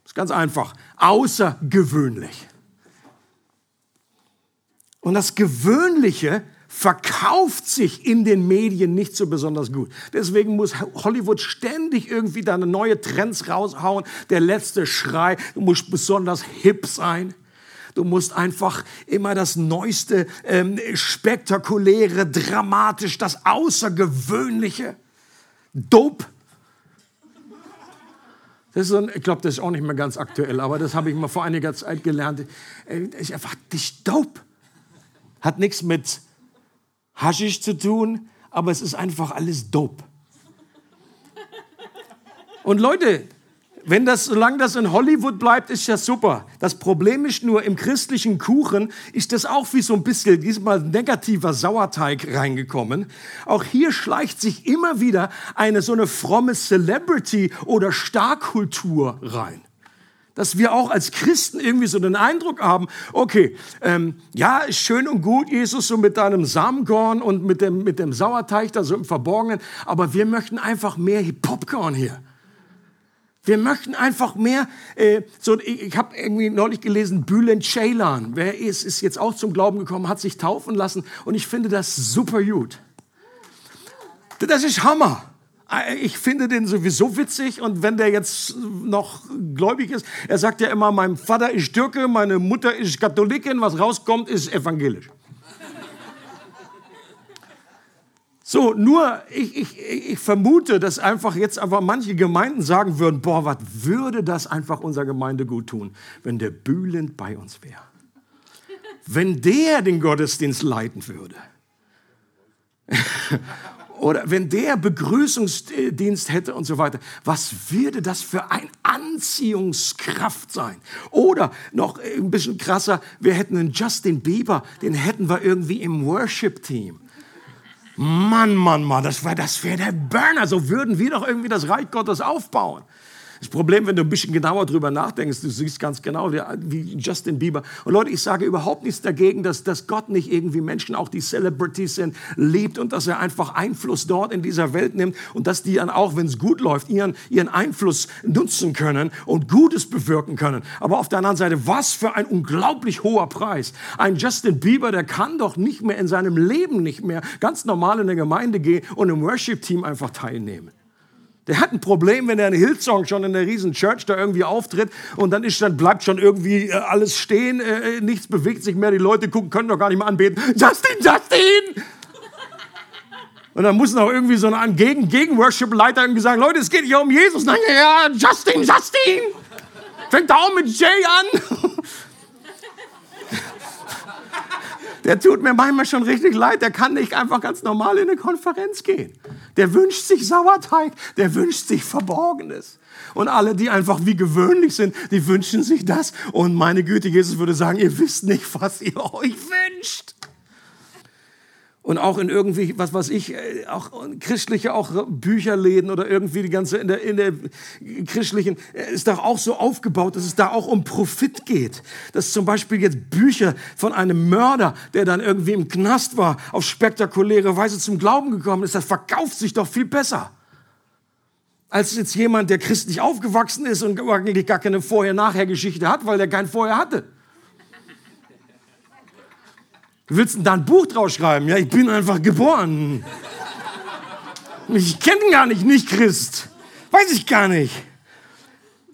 Das ist ganz einfach. Außergewöhnlich. Und das Gewöhnliche verkauft sich in den Medien nicht so besonders gut. Deswegen muss Hollywood ständig irgendwie da neue Trends raushauen. Der letzte Schrei, du musst besonders hip sein. Du musst einfach immer das Neueste, ähm, spektakuläre, dramatisch, das Außergewöhnliche. Dope. Das ist ein, ich glaube, das ist auch nicht mehr ganz aktuell, aber das habe ich mal vor einiger Zeit gelernt. Das ist einfach nicht dope. Hat nichts mit Haschisch zu tun, aber es ist einfach alles dope. Und Leute, wenn das, solange das in Hollywood bleibt, ist ja super. Das Problem ist nur, im christlichen Kuchen ist das auch wie so ein bisschen, diesmal negativer Sauerteig reingekommen. Auch hier schleicht sich immer wieder eine so eine fromme Celebrity oder Starkultur rein dass wir auch als Christen irgendwie so den Eindruck haben, okay, ähm, ja, ist schön und gut, Jesus, so mit deinem Samenkorn und mit dem, mit dem Sauerteig da so im Verborgenen, aber wir möchten einfach mehr Popcorn hier. Wir möchten einfach mehr, äh, so, ich, ich habe irgendwie neulich gelesen, Bülent Ceylan, wer ist, ist jetzt auch zum Glauben gekommen, hat sich taufen lassen und ich finde das super gut. Das ist Hammer. Äh, ich finde den sowieso witzig und wenn der jetzt noch gläubig ist, er sagt ja immer, mein Vater ist Türke, meine Mutter ist Katholikin, was rauskommt, ist evangelisch. So, nur ich, ich, ich vermute, dass einfach jetzt einfach manche Gemeinden sagen würden, boah, was würde das einfach unserer Gemeinde gut tun, wenn der Bühlend bei uns wäre. Wenn der den Gottesdienst leiten würde. Oder wenn der Begrüßungsdienst hätte und so weiter, was würde das für ein Anziehungskraft sein? Oder noch ein bisschen krasser, wir hätten einen Justin Bieber, den hätten wir irgendwie im Worship-Team. Mann, Mann, Mann, das wäre das wär der Burner. So würden wir doch irgendwie das Reich Gottes aufbauen. Das Problem, wenn du ein bisschen genauer drüber nachdenkst, du siehst ganz genau, wie Justin Bieber. Und Leute, ich sage überhaupt nichts dagegen, dass, dass Gott nicht irgendwie Menschen, auch die Celebrities sind, liebt und dass er einfach Einfluss dort in dieser Welt nimmt und dass die dann auch, wenn es gut läuft, ihren, ihren Einfluss nutzen können und Gutes bewirken können. Aber auf der anderen Seite, was für ein unglaublich hoher Preis. Ein Justin Bieber, der kann doch nicht mehr in seinem Leben nicht mehr ganz normal in der Gemeinde gehen und im Worship-Team einfach teilnehmen. Der hat ein Problem, wenn er in Hillsong schon in der riesen Church da irgendwie auftritt und dann, ist, dann bleibt schon irgendwie äh, alles stehen, äh, äh, nichts bewegt sich mehr, die Leute gucken, können doch gar nicht mehr anbeten. Justin, Justin! Und dann muss noch irgendwie so ein Gegen Gegen-Worship-Leiter irgendwie sagen, Leute, es geht hier um Jesus. Nein, ja, Justin, Justin! Fängt da auch mit Jay an. der tut mir manchmal schon richtig leid. Der kann nicht einfach ganz normal in eine Konferenz gehen. Der wünscht sich Sauerteig, der wünscht sich Verborgenes. Und alle, die einfach wie gewöhnlich sind, die wünschen sich das. Und meine Güte, Jesus würde sagen, ihr wisst nicht, was ihr euch wünscht und auch in irgendwie, was weiß ich, äh, auch christliche auch Bücherläden oder irgendwie die ganze, in der, in der christlichen, äh, ist doch auch so aufgebaut, dass es da auch um Profit geht. Dass zum Beispiel jetzt Bücher von einem Mörder, der dann irgendwie im Knast war, auf spektakuläre Weise zum Glauben gekommen ist, das verkauft sich doch viel besser. Als jetzt jemand, der christlich aufgewachsen ist und eigentlich gar keine Vorher-Nachher-Geschichte hat, weil der kein Vorher hatte. Willst du da ein Buch draus schreiben? Ja, ich bin einfach geboren. Ich kenne gar nicht, nicht Christ. Weiß ich gar nicht.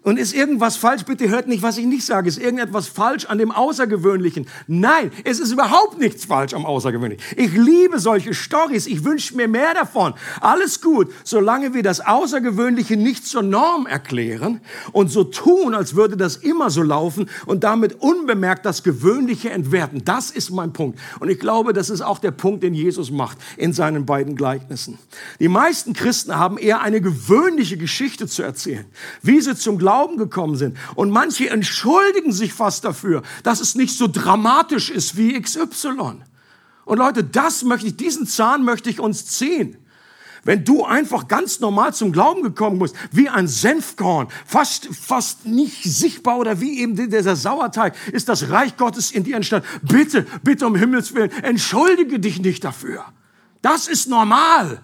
Und ist irgendwas falsch? Bitte hört nicht, was ich nicht sage. Ist irgendetwas falsch an dem Außergewöhnlichen? Nein, es ist überhaupt nichts falsch am Außergewöhnlichen. Ich liebe solche Stories. Ich wünsche mir mehr davon. Alles gut, solange wir das Außergewöhnliche nicht zur Norm erklären und so tun, als würde das immer so laufen und damit unbemerkt das Gewöhnliche entwerten. Das ist mein Punkt. Und ich glaube, das ist auch der Punkt, den Jesus macht in seinen beiden Gleichnissen. Die meisten Christen haben eher eine gewöhnliche Geschichte zu erzählen, wie sie zum Glauben Glauben gekommen sind. Und manche entschuldigen sich fast dafür, dass es nicht so dramatisch ist wie XY. Und Leute, das möchte ich, diesen Zahn möchte ich uns ziehen. Wenn du einfach ganz normal zum Glauben gekommen bist, wie ein Senfkorn, fast, fast nicht sichtbar oder wie eben dieser Sauerteig, ist das Reich Gottes in dir entstanden. Bitte, bitte um Himmels Willen, entschuldige dich nicht dafür. Das ist normal.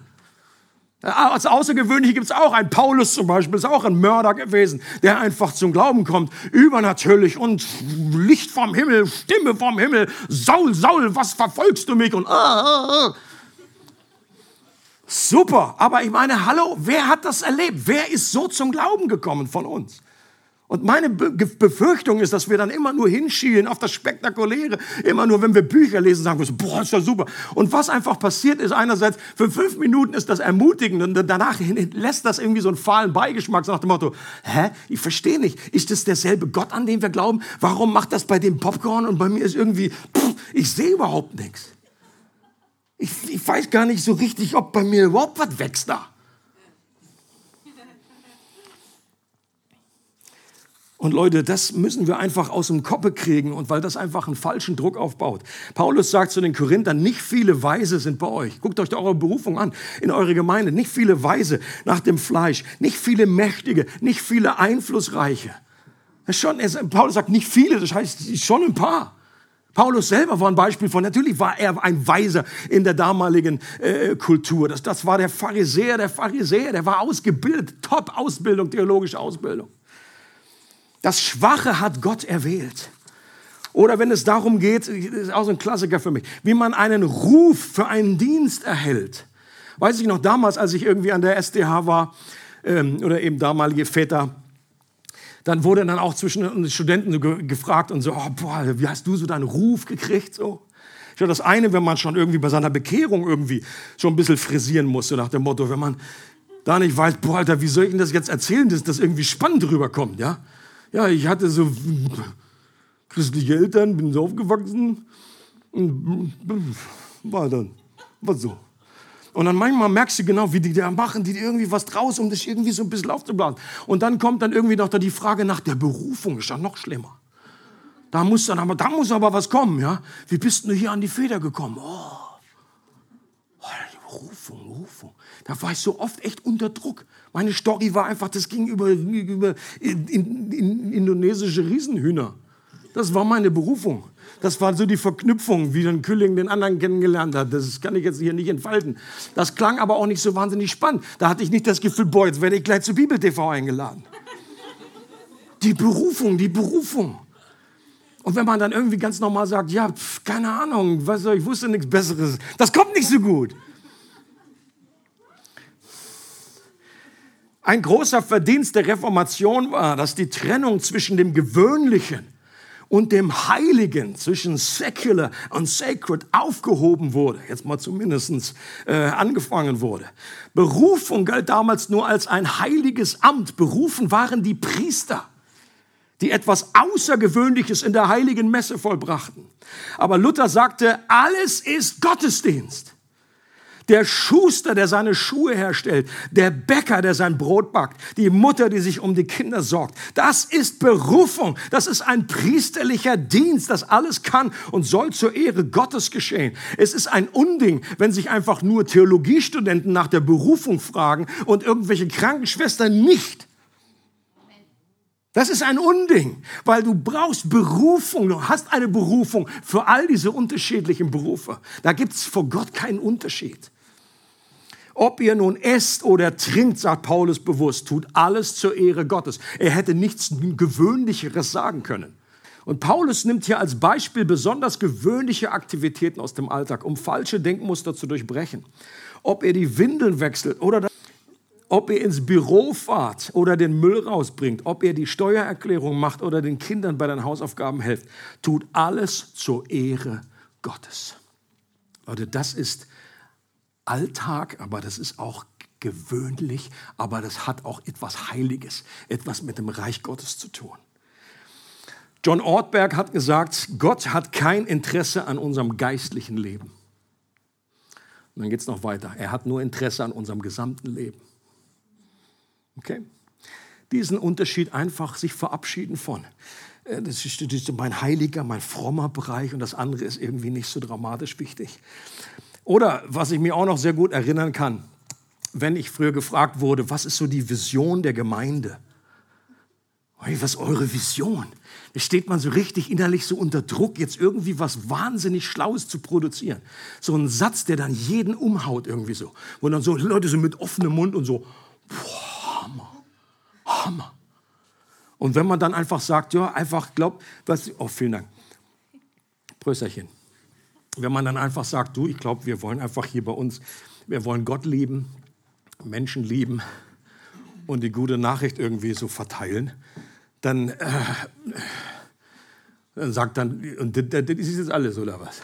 Als Außergewöhnliche gibt es auch einen Paulus zum Beispiel, ist auch ein Mörder gewesen, der einfach zum Glauben kommt, übernatürlich und Licht vom Himmel, Stimme vom Himmel, Saul, Saul, was verfolgst du mich? Und ah, ah, ah. super, aber ich meine, hallo, wer hat das erlebt? Wer ist so zum Glauben gekommen von uns? Und meine Befürchtung ist, dass wir dann immer nur hinschielen auf das Spektakuläre. Immer nur, wenn wir Bücher lesen, sagen wir so, boah, ist ja super. Und was einfach passiert ist, einerseits, für fünf Minuten ist das ermutigend und danach lässt das irgendwie so einen fahlen Beigeschmack, nach dem Motto, hä, ich verstehe nicht, ist das derselbe Gott, an den wir glauben? Warum macht das bei dem Popcorn und bei mir ist irgendwie, pff, ich sehe überhaupt nichts. Ich, ich weiß gar nicht so richtig, ob bei mir überhaupt was wächst da. Und Leute, das müssen wir einfach aus dem Koppe kriegen und weil das einfach einen falschen Druck aufbaut. Paulus sagt zu den Korinthern, nicht viele Weise sind bei euch. Guckt euch eure Berufung an in eure Gemeinde. Nicht viele Weise nach dem Fleisch, nicht viele Mächtige, nicht viele Einflussreiche. Das schon, Paulus sagt nicht viele, das heißt schon ein paar. Paulus selber war ein Beispiel von, natürlich war er ein Weiser in der damaligen äh, Kultur. Das, das war der Pharisäer, der Pharisäer, der war ausgebildet, Top-Ausbildung, theologische Ausbildung. Das Schwache hat Gott erwählt. Oder wenn es darum geht, ist auch so ein Klassiker für mich, wie man einen Ruf für einen Dienst erhält. Weiß ich noch damals, als ich irgendwie an der SDH war, ähm, oder eben damalige Väter, dann wurde dann auch zwischen den Studenten so gefragt und so, oh, boah, wie hast du so deinen Ruf gekriegt? So. Ja, das eine, wenn man schon irgendwie bei seiner Bekehrung irgendwie schon ein bisschen frisieren muss, so nach dem Motto, wenn man da nicht weiß, boah, Alter, wie soll ich Ihnen das jetzt erzählen, dass das irgendwie spannend rüberkommt, ja? Ja, ich hatte so christliche Eltern, bin so aufgewachsen und war dann, war so. Und dann manchmal merkst du genau, wie die da machen, die irgendwie was draus, um dich irgendwie so ein bisschen aufzublasen. Und dann kommt dann irgendwie noch da die Frage nach der Berufung, ist ja noch schlimmer. Da muss dann aber, da muss aber was kommen, ja? Wie bist du hier an die Feder gekommen? Oh, oh Berufung, Berufung. Da war ich so oft echt unter Druck. Meine Story war einfach, das ging über, über in, in, in indonesische Riesenhühner. Das war meine Berufung. Das war so die Verknüpfung, wie ein Külling den anderen kennengelernt hat. Das kann ich jetzt hier nicht entfalten. Das klang aber auch nicht so wahnsinnig spannend. Da hatte ich nicht das Gefühl, boah, jetzt werde ich gleich zu Bibel TV eingeladen. Die Berufung, die Berufung. Und wenn man dann irgendwie ganz normal sagt, ja, pf, keine Ahnung, was, ich wusste nichts Besseres, das kommt nicht so gut. Ein großer Verdienst der Reformation war, dass die Trennung zwischen dem Gewöhnlichen und dem Heiligen, zwischen secular und sacred aufgehoben wurde, jetzt mal zumindest äh, angefangen wurde. Berufung galt damals nur als ein heiliges Amt. Berufen waren die Priester, die etwas Außergewöhnliches in der heiligen Messe vollbrachten. Aber Luther sagte, alles ist Gottesdienst der Schuster, der seine Schuhe herstellt, der Bäcker, der sein Brot backt, die Mutter, die sich um die Kinder sorgt. Das ist Berufung, das ist ein priesterlicher Dienst, das alles kann und soll zur Ehre Gottes geschehen. Es ist ein Unding, wenn sich einfach nur Theologiestudenten nach der Berufung fragen und irgendwelche Krankenschwestern nicht. Das ist ein Unding, weil du brauchst Berufung, du hast eine Berufung für all diese unterschiedlichen Berufe. Da gibt es vor Gott keinen Unterschied. Ob ihr nun esst oder trinkt, sagt Paulus bewusst, tut alles zur Ehre Gottes. Er hätte nichts Gewöhnlicheres sagen können. Und Paulus nimmt hier als Beispiel besonders gewöhnliche Aktivitäten aus dem Alltag, um falsche Denkmuster zu durchbrechen. Ob ihr die Windeln wechselt oder ob ihr ins Büro fahrt oder den Müll rausbringt, ob ihr die Steuererklärung macht oder den Kindern bei den Hausaufgaben helft, tut alles zur Ehre Gottes. Leute, das ist Alltag, aber das ist auch gewöhnlich, aber das hat auch etwas Heiliges, etwas mit dem Reich Gottes zu tun. John Ortberg hat gesagt, Gott hat kein Interesse an unserem geistlichen Leben. Und dann geht es noch weiter. Er hat nur Interesse an unserem gesamten Leben. Okay? Diesen Unterschied einfach sich verabschieden von. Äh, das ist mein heiliger, mein frommer Bereich und das andere ist irgendwie nicht so dramatisch wichtig. Oder was ich mir auch noch sehr gut erinnern kann, wenn ich früher gefragt wurde, was ist so die Vision der Gemeinde? Was ist eure Vision? Da steht man so richtig innerlich so unter Druck, jetzt irgendwie was wahnsinnig Schlaues zu produzieren. So ein Satz, der dann jeden umhaut irgendwie so. Wo dann so Leute so mit offenem Mund und so, boah, Hammer, Hammer. Und wenn man dann einfach sagt, ja, einfach glaubt, was, oh, vielen Dank. Prösterchen wenn man dann einfach sagt, du, ich glaube, wir wollen einfach hier bei uns, wir wollen Gott lieben, Menschen lieben und die gute Nachricht irgendwie so verteilen, dann, äh, dann sagt dann, und das, das ist jetzt alles, oder was?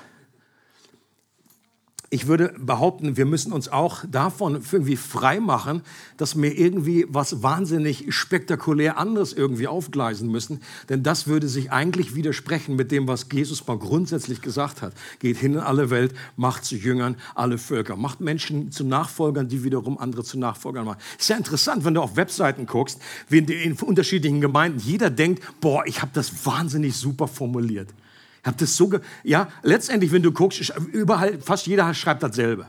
Ich würde behaupten, wir müssen uns auch davon irgendwie frei machen, dass wir irgendwie was wahnsinnig spektakulär anderes irgendwie aufgleisen müssen. Denn das würde sich eigentlich widersprechen mit dem, was Jesus mal grundsätzlich gesagt hat. Geht hin in alle Welt, macht zu Jüngern alle Völker. Macht Menschen zu Nachfolgern, die wiederum andere zu Nachfolgern machen. Ist ja interessant, wenn du auf Webseiten guckst, wie in unterschiedlichen Gemeinden jeder denkt, boah, ich habe das wahnsinnig super formuliert. Habe das so, ja, letztendlich, wenn du guckst, überall, fast jeder schreibt dasselbe.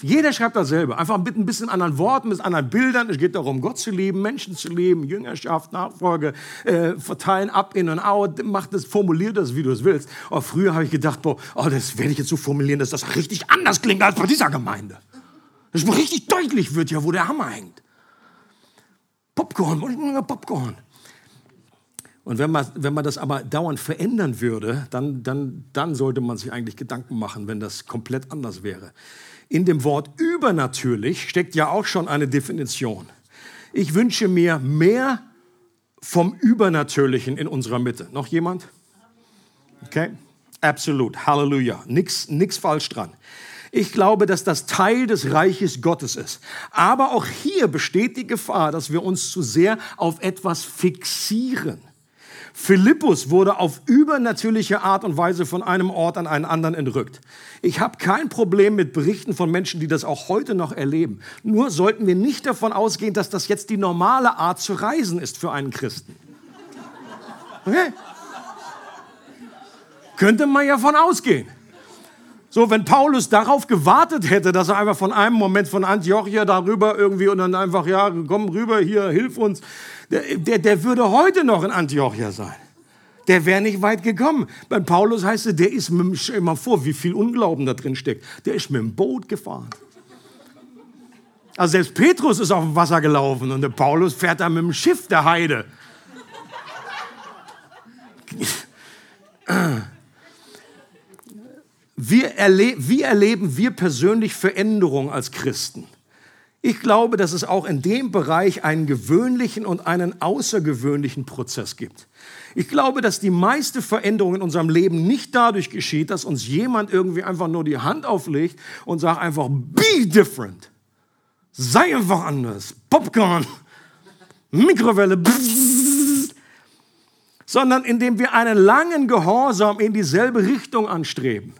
Jeder schreibt dasselbe. Einfach mit ein bisschen anderen Worten, mit anderen Bildern. Es geht darum, Gott zu lieben, Menschen zu lieben, Jüngerschaft, Nachfolge, äh, verteilen ab, in und out. Mach das, formulier das, wie du es willst. Aber früher habe ich gedacht, boah, oh, das werde ich jetzt so formulieren, dass das richtig anders klingt als bei dieser Gemeinde. Dass es richtig deutlich wird, ja, wo der Hammer hängt. Popcorn, Popcorn. Und wenn man, wenn man das aber dauernd verändern würde, dann, dann, dann sollte man sich eigentlich Gedanken machen, wenn das komplett anders wäre. In dem Wort übernatürlich steckt ja auch schon eine Definition. Ich wünsche mir mehr vom Übernatürlichen in unserer Mitte. Noch jemand? Okay. Absolut. Halleluja. Nix, nix falsch dran. Ich glaube, dass das Teil des Reiches Gottes ist. Aber auch hier besteht die Gefahr, dass wir uns zu sehr auf etwas fixieren. Philippus wurde auf übernatürliche Art und Weise von einem Ort an einen anderen entrückt. Ich habe kein Problem mit Berichten von Menschen, die das auch heute noch erleben. Nur sollten wir nicht davon ausgehen, dass das jetzt die normale Art zu reisen ist für einen Christen. Okay? Könnte man ja von ausgehen. So, wenn Paulus darauf gewartet hätte, dass er einfach von einem Moment von Antiochia darüber irgendwie und dann einfach, ja, komm rüber, hier, hilf uns, der, der, der würde heute noch in Antiochia sein. Der wäre nicht weit gekommen. Bei Paulus heißt es, der ist mit, stell mal vor, wie viel Unglauben da drin steckt. Der ist mit dem Boot gefahren. Also selbst Petrus ist auf dem Wasser gelaufen und der Paulus fährt da mit dem Schiff der Heide. Wir erle wie erleben wir persönlich Veränderung als Christen? Ich glaube, dass es auch in dem Bereich einen gewöhnlichen und einen außergewöhnlichen Prozess gibt. Ich glaube, dass die meiste Veränderung in unserem Leben nicht dadurch geschieht, dass uns jemand irgendwie einfach nur die Hand auflegt und sagt einfach, be different. Sei einfach anders. Popcorn, Mikrowelle, sondern indem wir einen langen Gehorsam in dieselbe Richtung anstreben.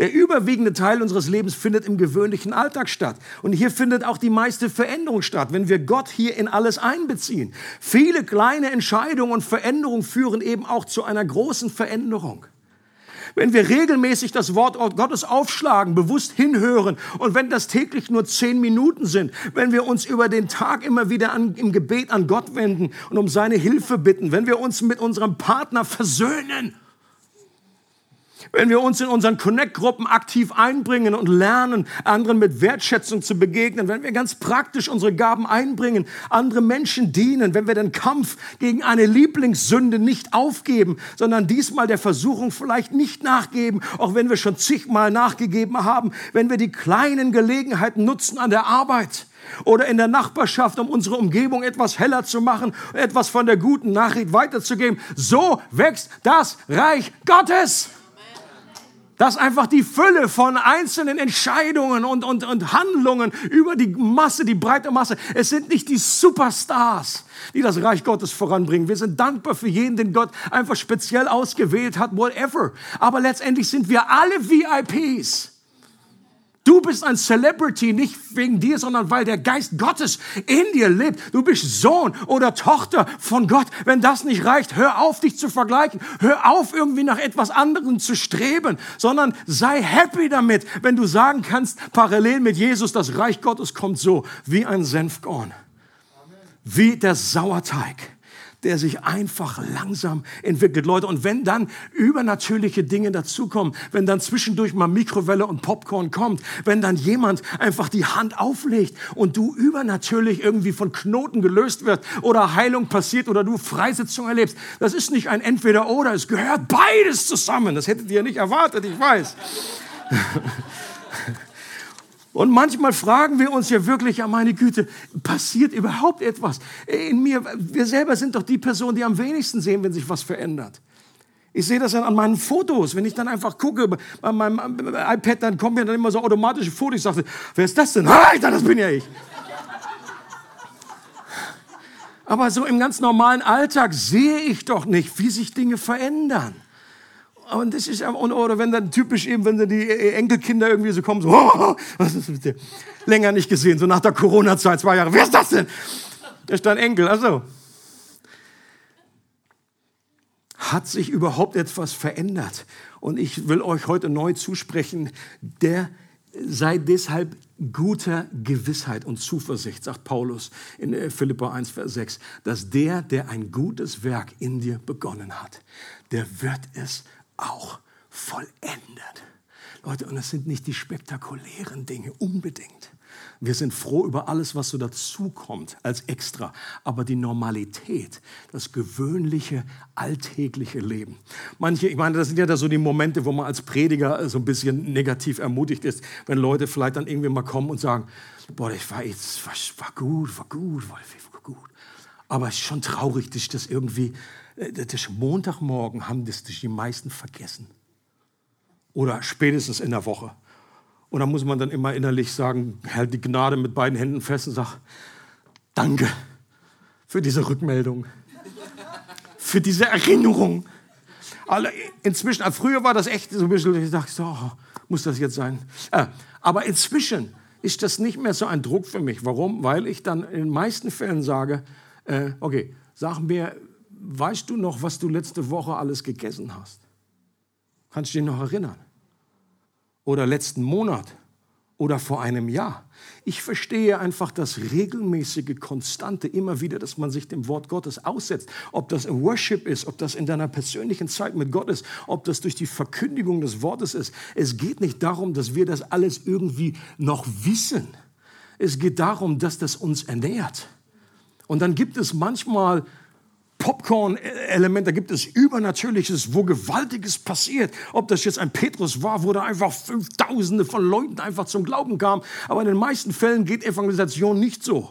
Der überwiegende Teil unseres Lebens findet im gewöhnlichen Alltag statt. Und hier findet auch die meiste Veränderung statt, wenn wir Gott hier in alles einbeziehen. Viele kleine Entscheidungen und Veränderungen führen eben auch zu einer großen Veränderung. Wenn wir regelmäßig das Wort Gottes aufschlagen, bewusst hinhören und wenn das täglich nur zehn Minuten sind, wenn wir uns über den Tag immer wieder an, im Gebet an Gott wenden und um seine Hilfe bitten, wenn wir uns mit unserem Partner versöhnen wenn wir uns in unseren Connect-Gruppen aktiv einbringen und lernen, anderen mit Wertschätzung zu begegnen, wenn wir ganz praktisch unsere Gaben einbringen, andere Menschen dienen, wenn wir den Kampf gegen eine Lieblingssünde nicht aufgeben, sondern diesmal der Versuchung vielleicht nicht nachgeben, auch wenn wir schon zigmal nachgegeben haben, wenn wir die kleinen Gelegenheiten nutzen an der Arbeit, oder in der Nachbarschaft, um unsere Umgebung etwas heller zu machen, etwas von der guten Nachricht weiterzugeben. So wächst das Reich Gottes dass einfach die Fülle von einzelnen Entscheidungen und, und, und Handlungen über die Masse, die breite Masse, es sind nicht die Superstars, die das Reich Gottes voranbringen. Wir sind dankbar für jeden, den Gott einfach speziell ausgewählt hat, whatever. Aber letztendlich sind wir alle VIPs. Du bist ein Celebrity nicht wegen dir, sondern weil der Geist Gottes in dir lebt. Du bist Sohn oder Tochter von Gott. Wenn das nicht reicht, hör auf, dich zu vergleichen. Hör auf, irgendwie nach etwas anderem zu streben, sondern sei happy damit, wenn du sagen kannst, parallel mit Jesus, das Reich Gottes kommt so wie ein Senfkorn, wie der Sauerteig der sich einfach langsam entwickelt. Leute, und wenn dann übernatürliche Dinge dazukommen, wenn dann zwischendurch mal Mikrowelle und Popcorn kommt, wenn dann jemand einfach die Hand auflegt und du übernatürlich irgendwie von Knoten gelöst wird oder Heilung passiert oder du Freisetzung erlebst, das ist nicht ein Entweder-Oder, es gehört beides zusammen. Das hättet ihr nicht erwartet, ich weiß. Und manchmal fragen wir uns ja wirklich, ja meine Güte, passiert überhaupt etwas? In mir, wir selber sind doch die Person, die am wenigsten sehen, wenn sich was verändert. Ich sehe das dann an meinen Fotos. Wenn ich dann einfach gucke bei meinem iPad, dann kommen mir dann immer so automatische Fotos. Ich sage, wer ist das denn? Alter, das bin ja ich. Aber so im ganz normalen Alltag sehe ich doch nicht, wie sich Dinge verändern. Und das ist, oder wenn dann typisch eben, wenn dann die Enkelkinder irgendwie so kommen, so, oh, was ist mit dir? Länger nicht gesehen, so nach der Corona-Zeit, zwei Jahre. Wer ist das denn? Der ist dein Enkel, also. Hat sich überhaupt etwas verändert? Und ich will euch heute neu zusprechen, der sei deshalb guter Gewissheit und Zuversicht, sagt Paulus in äh, Philippa 1, Vers 6, dass der, der ein gutes Werk in dir begonnen hat, der wird es auch vollendet. Leute, und es sind nicht die spektakulären Dinge unbedingt. Wir sind froh über alles, was so dazukommt als extra. Aber die Normalität, das gewöhnliche, alltägliche Leben. Manche, ich meine, das sind ja da so die Momente, wo man als Prediger so ein bisschen negativ ermutigt ist, wenn Leute vielleicht dann irgendwie mal kommen und sagen, boah, ich war jetzt, war, war gut, war gut, war, war gut. Aber es ist schon traurig, dass ich das irgendwie, das Montagmorgen haben das die meisten vergessen. oder spätestens in der Woche. Und da muss man dann immer innerlich sagen, hält die Gnade mit beiden Händen fest und sagt, danke für diese Rückmeldung, für diese Erinnerung. Inzwischen, also früher war das echt so ein bisschen, ich dachte, so, oh, muss das jetzt sein? Äh, aber inzwischen ist das nicht mehr so ein Druck für mich. Warum? Weil ich dann in den meisten Fällen sage, äh, okay, sag mir, weißt du noch, was du letzte Woche alles gegessen hast? Kannst du dich noch erinnern? Oder letzten Monat? Oder vor einem Jahr? Ich verstehe einfach das regelmäßige, konstante, immer wieder, dass man sich dem Wort Gottes aussetzt. Ob das im Worship ist, ob das in deiner persönlichen Zeit mit Gott ist, ob das durch die Verkündigung des Wortes ist. Es geht nicht darum, dass wir das alles irgendwie noch wissen. Es geht darum, dass das uns ernährt. Und dann gibt es manchmal Popcorn-Element, da gibt es Übernatürliches, wo Gewaltiges passiert. Ob das jetzt ein Petrus war, wo da einfach Fünftausende von Leuten einfach zum Glauben kamen. Aber in den meisten Fällen geht Evangelisation nicht so.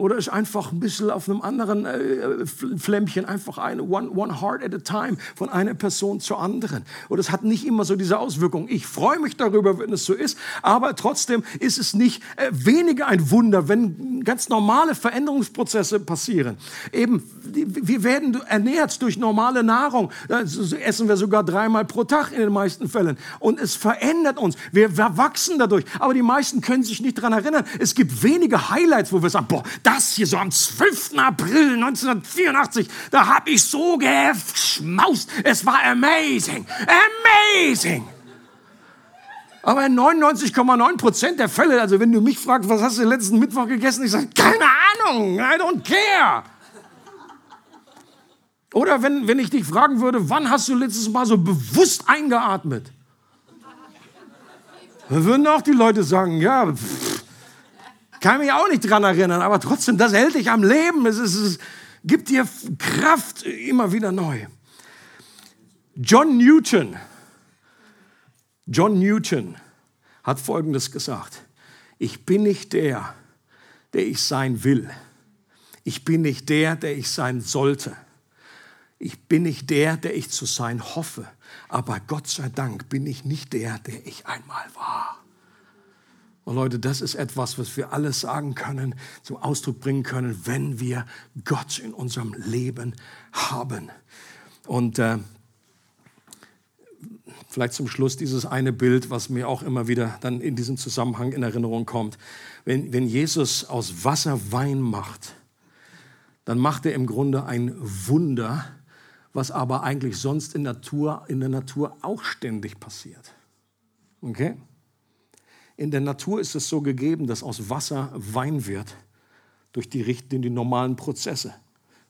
Oder ist einfach ein bisschen auf einem anderen äh, Flämmchen, einfach eine one, one heart at a time, von einer Person zur anderen. Und es hat nicht immer so diese Auswirkung. Ich freue mich darüber, wenn es so ist, aber trotzdem ist es nicht äh, weniger ein Wunder, wenn ganz normale Veränderungsprozesse passieren. Eben, wir werden ernährt durch normale Nahrung. Das essen wir sogar dreimal pro Tag in den meisten Fällen. Und es verändert uns. Wir, wir wachsen dadurch. Aber die meisten können sich nicht daran erinnern. Es gibt wenige Highlights, wo wir sagen, boah, das hier so am 12. April 1984, da habe ich so geschmaust. Es war amazing, amazing. Aber in 99,9 Prozent der Fälle, also wenn du mich fragst, was hast du letzten Mittwoch gegessen, ich sage, keine Ahnung, I don't care. Oder wenn, wenn ich dich fragen würde, wann hast du letztes Mal so bewusst eingeatmet? Dann würden auch die Leute sagen, ja, pff, kann mich auch nicht dran erinnern, aber trotzdem, das hält dich am Leben. Es, ist, es gibt dir Kraft immer wieder neu. John Newton, John Newton hat Folgendes gesagt. Ich bin nicht der, der ich sein will. Ich bin nicht der, der ich sein sollte. Ich bin nicht der, der ich zu sein hoffe. Aber Gott sei Dank bin ich nicht der, der ich einmal war. Und Leute, das ist etwas, was wir alles sagen können, zum Ausdruck bringen können, wenn wir Gott in unserem Leben haben. Und äh, vielleicht zum Schluss dieses eine Bild, was mir auch immer wieder dann in diesem Zusammenhang in Erinnerung kommt. Wenn, wenn Jesus aus Wasser Wein macht, dann macht er im Grunde ein Wunder, was aber eigentlich sonst in, Natur, in der Natur auch ständig passiert. Okay? In der Natur ist es so gegeben, dass aus Wasser Wein wird durch die, die normalen Prozesse,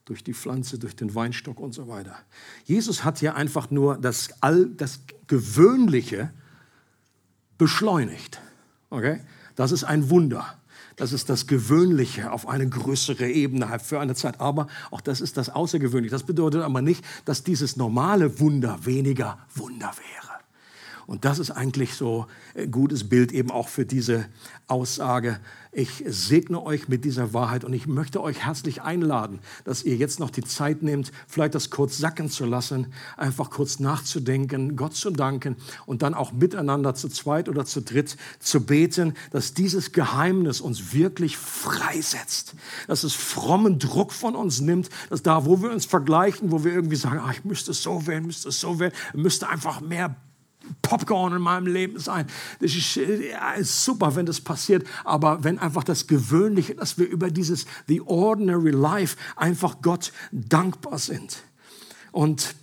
durch die Pflanze, durch den Weinstock und so weiter. Jesus hat hier einfach nur das, All, das Gewöhnliche beschleunigt. Okay? Das ist ein Wunder. Das ist das Gewöhnliche auf eine größere Ebene für eine Zeit. Aber auch das ist das Außergewöhnliche. Das bedeutet aber nicht, dass dieses normale Wunder weniger Wunder wäre. Und das ist eigentlich so ein gutes Bild eben auch für diese Aussage. Ich segne euch mit dieser Wahrheit und ich möchte euch herzlich einladen, dass ihr jetzt noch die Zeit nehmt, vielleicht das kurz sacken zu lassen, einfach kurz nachzudenken, Gott zu danken und dann auch miteinander zu zweit oder zu dritt zu beten, dass dieses Geheimnis uns wirklich freisetzt, dass es frommen Druck von uns nimmt, dass da, wo wir uns vergleichen, wo wir irgendwie sagen, ach, ich müsste es so werden, müsste es so werden, müsste einfach mehr Popcorn in meinem Leben sein. Das ist, ja, ist, super, wenn das passiert, aber wenn einfach das Gewöhnliche, dass wir über dieses The Ordinary Life einfach Gott dankbar sind. Und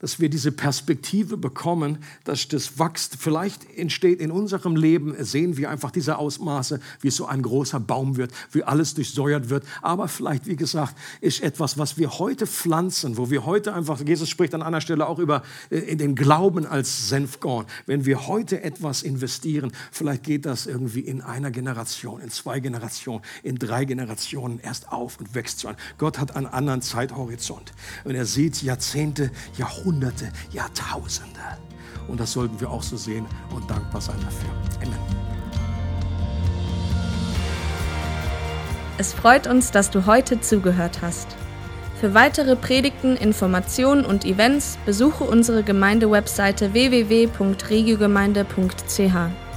dass wir diese Perspektive bekommen, dass das wächst. Vielleicht entsteht in unserem Leben, sehen wir einfach diese Ausmaße, wie so ein großer Baum wird, wie alles durchsäuert wird. Aber vielleicht, wie gesagt, ist etwas, was wir heute pflanzen, wo wir heute einfach, Jesus spricht an einer Stelle auch über äh, den Glauben als Senfkorn. Wenn wir heute etwas investieren, vielleicht geht das irgendwie in einer Generation, in zwei Generationen, in drei Generationen erst auf und wächst zu an. Gott hat einen anderen Zeithorizont. Und er sieht Jahrzehnte, Jahrhunderte, Jahrhunderte, Jahrtausende. Und das sollten wir auch so sehen und dankbar sein dafür. Amen. Es freut uns, dass du heute zugehört hast. Für weitere Predigten, Informationen und Events besuche unsere Gemeindewebseite www.regiogemeinde.ch.